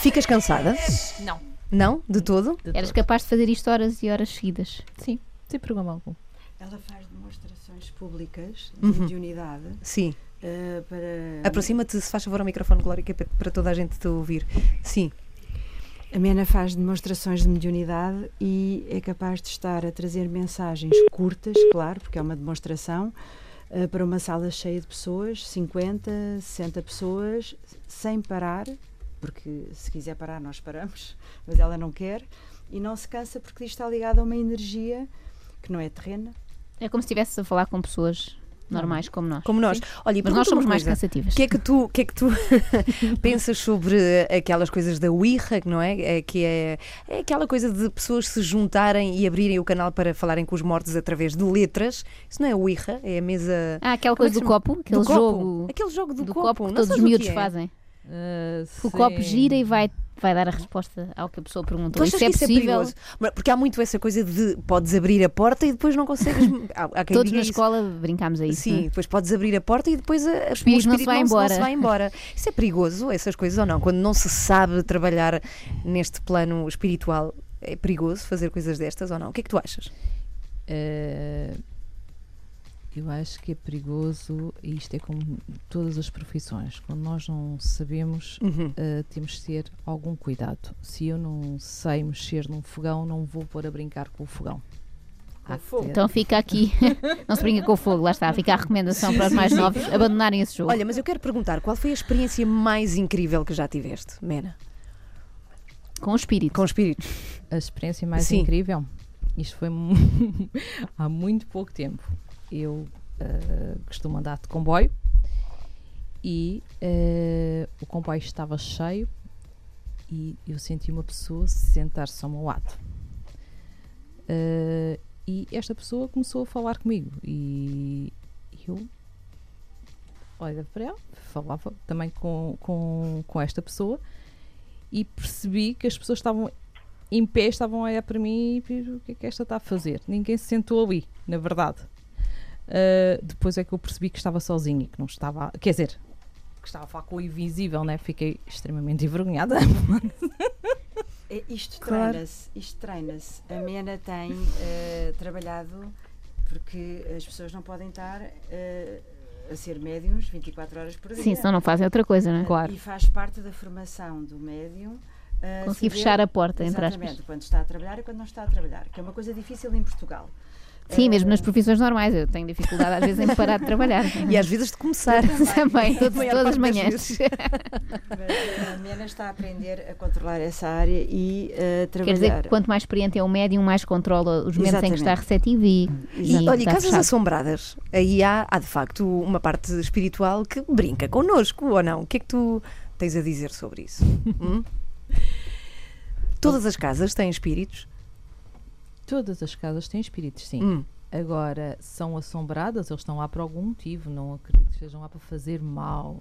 [SPEAKER 1] Ficas cansada?
[SPEAKER 2] Não.
[SPEAKER 1] Não? De todo?
[SPEAKER 2] De
[SPEAKER 3] Eras
[SPEAKER 2] todo.
[SPEAKER 3] capaz de fazer isto horas e horas seguidas.
[SPEAKER 2] Sim, sem problema algum.
[SPEAKER 4] Ela faz demonstrações públicas de
[SPEAKER 1] Uhum.
[SPEAKER 4] mediunidade
[SPEAKER 1] Sim.
[SPEAKER 4] eh, para.
[SPEAKER 1] Aproxima-te, se faz favor, ao microfone, Glória, que é para- para toda a gente te ouvir. Sim.
[SPEAKER 4] A Mena faz demonstrações de mediunidade e é capaz de estar a trazer mensagens curtas, claro, porque é uma demonstração, eh, para uma sala cheia de pessoas, 50, 60 pessoas, sem parar, porque se quiser parar nós paramos, mas ela não quer, e não se cansa porque isto está ligado a uma energia que não é terrena,
[SPEAKER 3] É como se estivesse a falar com pessoas normais como nós.
[SPEAKER 1] Como nós. Olha, e
[SPEAKER 3] Mas nós somos mais
[SPEAKER 1] coisa.
[SPEAKER 3] cansativas.
[SPEAKER 1] O que é que tu, o que é que tu pensas sobre aquelas coisas da Ouija, não é? É Que é, é aquela coisa de pessoas se juntarem e abrirem o canal para falarem com os mortos através de letras. Isso não é Ouija, é a mesa.
[SPEAKER 3] Ah, aquela
[SPEAKER 1] Como é
[SPEAKER 3] coisa
[SPEAKER 1] que
[SPEAKER 3] do copo, aquele
[SPEAKER 1] do copo.
[SPEAKER 3] jogo
[SPEAKER 1] Aquele jogo do,
[SPEAKER 3] do
[SPEAKER 1] copo,
[SPEAKER 3] copo que
[SPEAKER 1] não
[SPEAKER 3] todos os
[SPEAKER 1] o
[SPEAKER 3] miúdos
[SPEAKER 1] que é?
[SPEAKER 3] fazem.
[SPEAKER 2] Ah,
[SPEAKER 3] O copo gira e vai, vai dar a resposta ao que a pessoa
[SPEAKER 1] Tu
[SPEAKER 3] perguntou.
[SPEAKER 1] achas
[SPEAKER 3] Isso é
[SPEAKER 1] que isso é
[SPEAKER 3] possível?
[SPEAKER 1] perigoso? Mas- Porque há muito essa coisa de podes abrir a porta e depois não consegues. há, há
[SPEAKER 3] Todos na
[SPEAKER 1] isso.
[SPEAKER 3] escola brincámos a isso.
[SPEAKER 1] Sim,
[SPEAKER 3] não é?
[SPEAKER 1] depois podes abrir a porta e depois a, a, o
[SPEAKER 3] espírito não se vai
[SPEAKER 1] não,
[SPEAKER 3] embora.
[SPEAKER 1] se vai embora. Isso é perigoso, essas coisas ou não? Quando não se sabe trabalhar neste plano espiritual, é perigoso fazer coisas destas ou não? O que é que tu achas?
[SPEAKER 2] Eh, eu acho que é perigoso, e isto é como todas as profissões, quando nós não sabemos,
[SPEAKER 1] Uhum.
[SPEAKER 2] eh, temos de ter algum cuidado. Se eu não sei mexer num fogão, não vou pôr a brincar com o fogão. Ter-
[SPEAKER 3] Então fica aqui. não se brinca com o fogo, lá está. Fica a recomendação para os mais novos abandonarem esse jogo.
[SPEAKER 1] Olha, mas eu quero perguntar, qual foi a experiência mais incrível que já tiveste, Mena?
[SPEAKER 3] com o espírito.
[SPEAKER 1] Com espíritos?
[SPEAKER 2] A experiência mais
[SPEAKER 1] Sim.
[SPEAKER 2] incrível, isto foi há muito pouco tempo. Eu eh, costumo andar de comboio e eh, o comboio estava cheio e eu senti uma pessoa sentar-se ao meu lado. Eh, e esta pessoa começou a falar comigo e eu olhava para ela, falava também com, com, com esta pessoa e percebi que as pessoas estavam em pé, estavam a olhar para mim e "Pires, o que é que esta está a fazer? Ninguém se sentou ali, na verdade. Uh, depois é que eu percebi que estava sozinha e que não estava, quer dizer, que estava a falar com o invisível, né? Fiquei extremamente envergonhada.
[SPEAKER 4] É, Isto
[SPEAKER 1] Claro.
[SPEAKER 4] treina-se, isto treina-se. A Mena tem eh, trabalhado porque as pessoas não podem estar eh, a ser médiums 24 horas por dia.
[SPEAKER 3] Sim, senão não fazem outra coisa, não é?
[SPEAKER 2] Claro.
[SPEAKER 4] E faz parte da formação do médium. eh,
[SPEAKER 3] Conseguir fechar a porta, entre
[SPEAKER 4] Exatamente,
[SPEAKER 3] aspas.
[SPEAKER 4] quando está a trabalhar e quando não está a trabalhar, que é uma coisa difícil em Portugal.
[SPEAKER 3] Sim, mesmo
[SPEAKER 4] Eh,
[SPEAKER 3] nas profissões normais. Eu tenho dificuldade às vezes em parar de trabalhar.
[SPEAKER 1] E às vezes de começar.
[SPEAKER 3] Também, todos-
[SPEAKER 1] Maior
[SPEAKER 3] todas as manhãs.
[SPEAKER 4] Mas a Mena está a aprender a controlar essa área e a
[SPEAKER 3] Quer
[SPEAKER 4] trabalhar.
[SPEAKER 3] dizer que quanto mais experiente é o médium, mais controla os momentos em que está
[SPEAKER 4] Exatamente.
[SPEAKER 3] receptivo e,
[SPEAKER 1] E, olha, e
[SPEAKER 3] está
[SPEAKER 1] casas
[SPEAKER 3] fechado.
[SPEAKER 1] assombradas, aí há, há de facto uma parte espiritual que brinca connosco, ou não? O que é que tu tens a dizer sobre isso? Hum? Todas as casas têm espíritos?
[SPEAKER 2] Todas as casas têm espíritos, sim.
[SPEAKER 1] Hum.
[SPEAKER 2] Agora, são assombradas, eles estão lá por algum motivo, não acredito que estejam lá para fazer mal.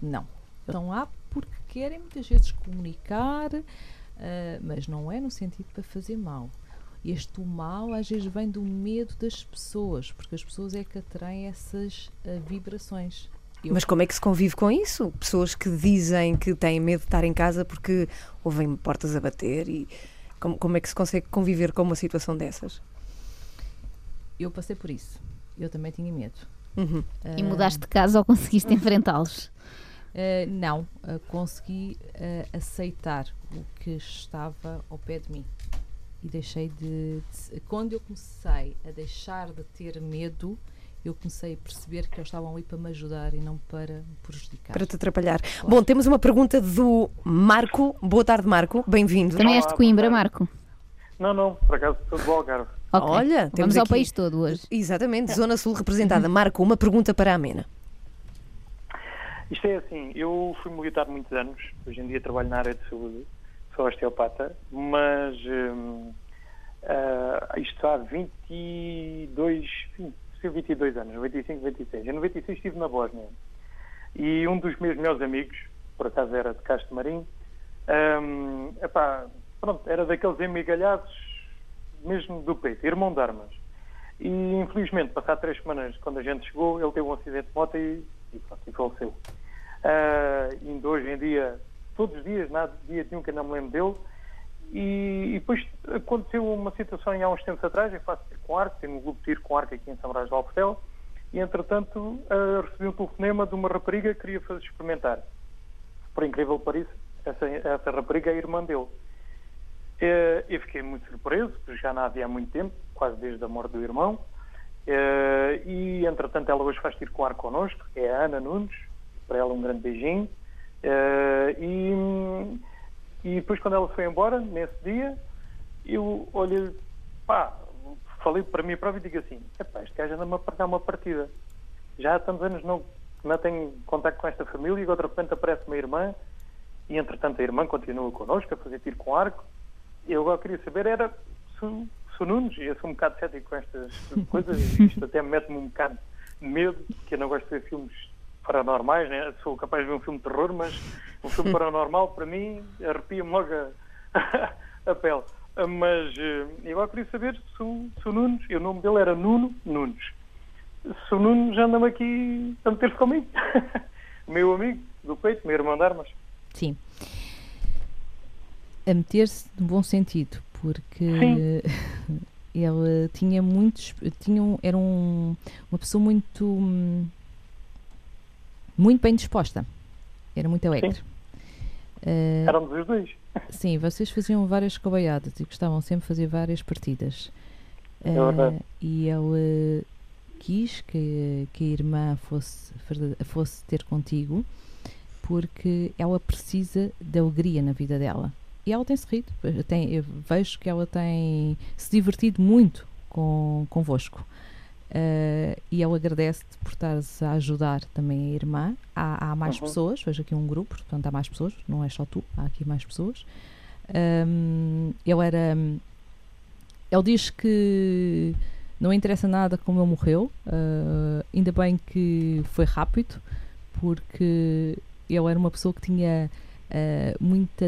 [SPEAKER 2] Não. Estão lá porque querem muitas vezes comunicar, ah, mas não é no sentido para fazer mal. Este mal às vezes vem do medo das pessoas, porque as pessoas é que atraem essas ah, vibrações. Eu-
[SPEAKER 1] Mas como é que se convive com isso? Pessoas que dizem que têm medo de estar em casa porque ouvem portas a bater e como, como é que se consegue conviver com uma situação dessas?
[SPEAKER 2] Eu passei por isso. Eu também tinha medo.
[SPEAKER 1] Uhum.
[SPEAKER 3] E mudaste de casa ou conseguiste enfrentá-los?
[SPEAKER 2] Uh, não, uh, consegui uh, aceitar o que estava ao pé de mim e deixei de, de- Quando eu comecei a deixar de ter medo, eu comecei a perceber que eles estavam ali para me ajudar e não para me prejudicar.
[SPEAKER 1] Para te atrapalhar. Claro. Bom, temos uma pergunta do Marco. Boa tarde, Marco. Bem-vindo.
[SPEAKER 3] Também és de Coimbra, Marco?
[SPEAKER 9] Não, não, por acaso estou de Algarve.
[SPEAKER 3] Okay.
[SPEAKER 1] Olha, temos
[SPEAKER 3] vamos
[SPEAKER 1] aqui...
[SPEAKER 3] ao país todo hoje.
[SPEAKER 1] Exatamente, Zona Sul representada. Uhum. Marco, uma pergunta para a mena.
[SPEAKER 9] Isto é assim, eu fui militar muitos anos, hoje em dia trabalho na área de saúde, sou osteopata, mas hum, uh, isto há 22, 20, eu 22 anos, 95, 26. Em 96 estive na Bósnia e um dos meus melhores amigos, por acaso era de Castro Marim, um, epá, pronto, era daqueles emigalhados mesmo do peito, irmão de armas. E infelizmente, passado três semanas, quando a gente chegou, ele teve um acidente de moto e, e pronto, e faleceu. Uh, hoje em dia, todos os dias, nada dia de um que ainda me lembro dele, e, e depois aconteceu uma situação há uns tempos atrás, eu faço tiro com arco, tenho um grupo de tiro com arco aqui em São Brás do Alportel, e entretanto ah, recebi um telefonema de uma rapariga que queria fazer experimentar. Por incrível que pareça, essa, essa rapariga é a irmã dele. Eh, Eu fiquei muito surpreso, porque já não havia há muito tempo, quase desde a morte do irmão. Eh, E, entretanto, ela hoje faz tiro com ar connosco, é a Ana Nunes, para ela um grande beijinho. Eh, E, e depois, quando ela foi embora, nesse dia, eu olhei, pá, falei para mim próprio e digo assim: epá, este gajo anda-me a perder uma partida. Já há tantos anos não, não tenho contato com esta família e agora de repente aparece uma irmã e entretanto a irmã continua connosco a fazer tiro com arco. Eu agora queria saber era se, se o Nunes, e eu sou um bocado cético com estas coisas, isto até me mete-me um bocado de medo, porque eu não gosto de ver filmes paranormais, né? sou capaz de ver um filme de terror, mas um filme paranormal para mim arrepia-me logo a, a pele. Mas eh, eu agora queria saber se o, se o Nunes, e o nome dele era Nuno Nunes, se o Nunes anda-me aqui a meter-se comigo. meu amigo do peito, meu irmão de armas.
[SPEAKER 2] Sim. A meter-se no bom sentido, porque ele tinha muitos. Tinha era um, uma pessoa muito. hum, muito bem disposta. Era muito alegre. Eh,
[SPEAKER 9] Éramos os dois.
[SPEAKER 2] Sim, vocês faziam várias cobaiadas e gostavam sempre de fazer várias partidas.
[SPEAKER 9] É.
[SPEAKER 2] Eh, e ele quis que, que a irmã fosse, fosse ter contigo porque ela precisa de alegria na vida dela. E ela tem-se rido. Tem, eu vejo que ela tem se divertido muito com, convosco. Eh, e ela agradece-te por estares a ajudar também a irmã. Há, há mais
[SPEAKER 9] Uhum.
[SPEAKER 2] pessoas, vejo aqui um grupo, portanto há mais pessoas, não é só tu, há aqui mais pessoas. Ahm, ele era. Ele diz que não interessa nada como ele morreu, ah, ainda bem que foi rápido, porque ele era uma pessoa que tinha ah, muita.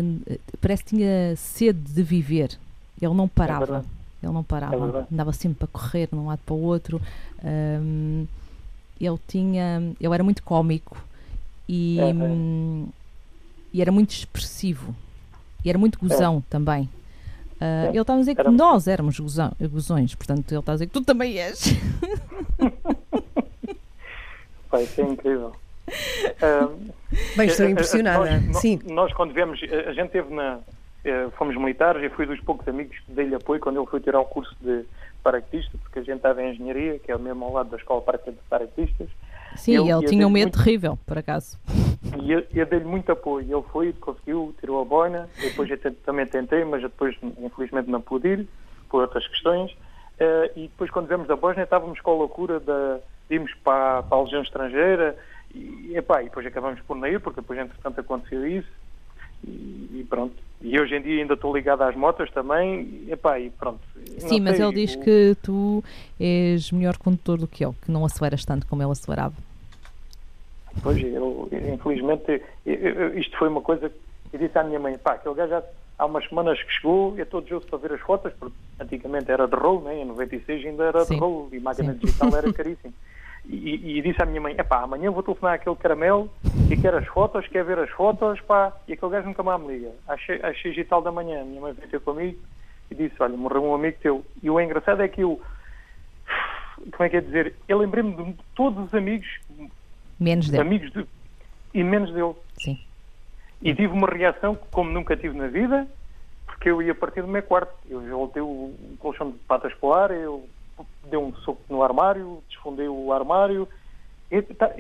[SPEAKER 2] parece que tinha sede de viver. Ele não parava.
[SPEAKER 9] verdade.
[SPEAKER 2] Ele não parava,
[SPEAKER 9] É
[SPEAKER 2] andava sempre para correr de um lado para o outro. Ahm, ele tinha. Ele era muito cómico e,
[SPEAKER 9] É, é.
[SPEAKER 2] e era muito expressivo. E era muito gozão também. Ah,
[SPEAKER 9] É.
[SPEAKER 2] Ele está a dizer que
[SPEAKER 9] Era-
[SPEAKER 2] nós éramos gozão, gozões, portanto ele está a dizer que tu também és.
[SPEAKER 9] Pá, isso é incrível.
[SPEAKER 1] Bem, estou
[SPEAKER 9] Eh, eh,
[SPEAKER 1] impressionada.
[SPEAKER 9] Nós,
[SPEAKER 1] Sim.
[SPEAKER 9] nós quando viemos, eh, a gente teve na. Eh, Fomos militares e fui dos poucos amigos que dei-lhe apoio quando ele foi tirar o curso de paraquedista, porque a gente estava em engenharia, que é mesmo ao lado da escola para- de paraquedistas,
[SPEAKER 2] Sim,
[SPEAKER 9] Eu-
[SPEAKER 2] ele
[SPEAKER 9] eu
[SPEAKER 2] tinha um medo
[SPEAKER 9] muito-
[SPEAKER 2] terrível, por acaso.
[SPEAKER 9] e eu, eu dei-lhe muito apoio. Ele foi, conseguiu, tirou a boina, depois eu também tentei, mas depois infelizmente não pude ir, por outras questões. Eh, e depois quando viemos da Bósnia estávamos com a loucura de, de irmos para, para a Legião Estrangeira e, epá, e depois acabamos por não ir, porque depois entretanto aconteceu isso. E, e pronto. E hoje em dia ainda estou ligado às motas também, e, epá, e pronto.
[SPEAKER 2] Sim, mas
[SPEAKER 9] sei,
[SPEAKER 2] ele diz
[SPEAKER 9] o-
[SPEAKER 2] que tu és melhor condutor do que eu, que não aceleras tanto como ele acelerava.
[SPEAKER 9] Pois, eu, infelizmente, eu- isto foi uma coisa que eu disse à minha mãe, pá, aquele gajo já há umas semanas que chegou, eu estou desejoso para ver as fotos, porque antigamente era de rolo, né? em 96 ainda era
[SPEAKER 2] Sim.
[SPEAKER 9] de rolo e máquina
[SPEAKER 2] Sim.
[SPEAKER 9] digital era caríssimo. E, e- disse à minha mãe, epá, amanhã vou telefonar aquele caramelo e quer as fotos, quer ver as fotos, pá, e aquele gajo nunca mais me liga. Às seis e tal da manhã, a minha mãe veio ter comigo e disse, olha, morreu um amigo teu. E o engraçado é que eu, como é que é dizer, eu lembrei-me de todos os amigos,
[SPEAKER 2] Menos dele.
[SPEAKER 9] amigos de, e menos dele.
[SPEAKER 2] Sim.
[SPEAKER 9] E tive uma reação que, como nunca tive na vida, porque eu ia partir do meu quarto. Eu voltei o colchão de patas para o ar, eu dei um soco no armário, desfundei o armário. Tá,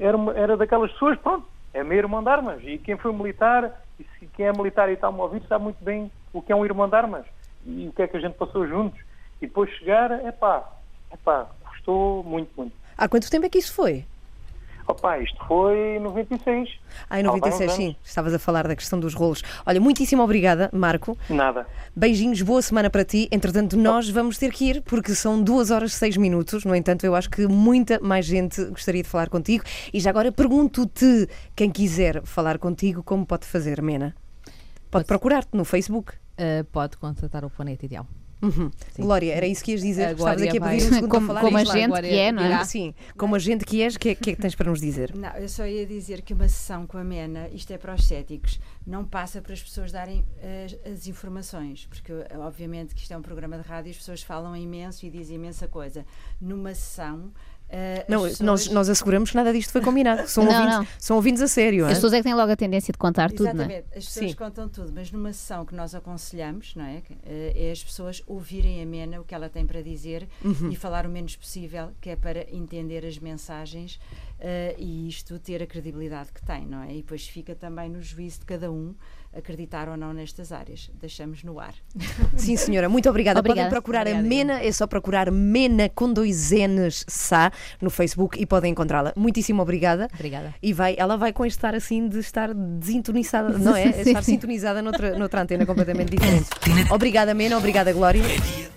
[SPEAKER 9] era, era daquelas pessoas, pronto, é meu irmão de armas. E quem foi militar, e quem é militar e está-me ouvir, sabe muito bem o que é um irmão de armas e o que é que a gente passou juntos. E depois chegar, é pá, é pá, custou muito, muito.
[SPEAKER 1] Há quanto tempo é que isso foi?
[SPEAKER 9] Opa, isto foi em 96.
[SPEAKER 1] Ah, em
[SPEAKER 9] Há bem uns
[SPEAKER 1] 96, sim. Estavas a falar da questão dos rolos. Olha, muitíssimo obrigada, Marco.
[SPEAKER 9] Nada.
[SPEAKER 1] Beijinhos, boa semana para ti. Entretanto, nós vamos ter que ir, porque são duas horas e seis minutos. No entanto, eu acho que muita mais gente gostaria de falar contigo. E já agora pergunto-te, quem quiser falar contigo, como pode fazer, Mena? Pode
[SPEAKER 2] Pode-
[SPEAKER 1] procurar-te no Facebook.
[SPEAKER 2] Uh, pode contatar o Planeta Ideal.
[SPEAKER 1] Uhum. Glória, era isso que ias dizer?
[SPEAKER 2] A
[SPEAKER 1] Estavas aqui a pedir um segundo
[SPEAKER 3] Como-
[SPEAKER 1] falar
[SPEAKER 3] como a gente que é, não é?
[SPEAKER 1] Sim, como a gente que és, o que, é- que é que tens para nos dizer?
[SPEAKER 4] Não, eu só ia dizer que uma sessão com a MENA, isto é para os céticos, não passa para as pessoas darem as, as informações, porque eh, obviamente que isto é um programa de rádio e as pessoas falam imenso e dizem imensa coisa. Numa sessão. As
[SPEAKER 1] Não,
[SPEAKER 4] pessoas-
[SPEAKER 1] nós, nós asseguramos que nada disto foi combinado. São,
[SPEAKER 3] Não,
[SPEAKER 1] ouvintes,
[SPEAKER 3] não.
[SPEAKER 1] são ouvintes a sério.
[SPEAKER 3] As
[SPEAKER 1] hã?
[SPEAKER 3] pessoas é que têm logo a tendência de contar tudo, não é?
[SPEAKER 4] Exatamente, as pessoas
[SPEAKER 1] Sim.
[SPEAKER 4] contam tudo, mas numa sessão que nós aconselhamos, não é? Eh, É as pessoas ouvirem a Mena o que ela tem para dizer
[SPEAKER 1] Uhum.
[SPEAKER 4] e falar o menos possível, que é para entender as mensagens eh, e isto ter a credibilidade que tem, não é? E depois fica também no juízo de cada um acreditar ou não nestas áreas. Deixamos no ar.
[SPEAKER 1] Sim, senhora, muito obrigada.
[SPEAKER 3] Obrigada.
[SPEAKER 1] Podem procurar
[SPEAKER 2] Obrigada,
[SPEAKER 1] a Mena, é só procurar Mena com dois N's Sá no Facebook e podem encontrá-la. Muitíssimo obrigada.
[SPEAKER 2] Obrigada.
[SPEAKER 1] E vai, ela vai com este estar assim de estar desintonizada, não é?
[SPEAKER 3] Sim,
[SPEAKER 1] estar
[SPEAKER 3] sim.
[SPEAKER 1] sintonizada noutra, noutra antena completamente diferente. Obrigada, Mena, obrigada, Glória.
[SPEAKER 5] É dia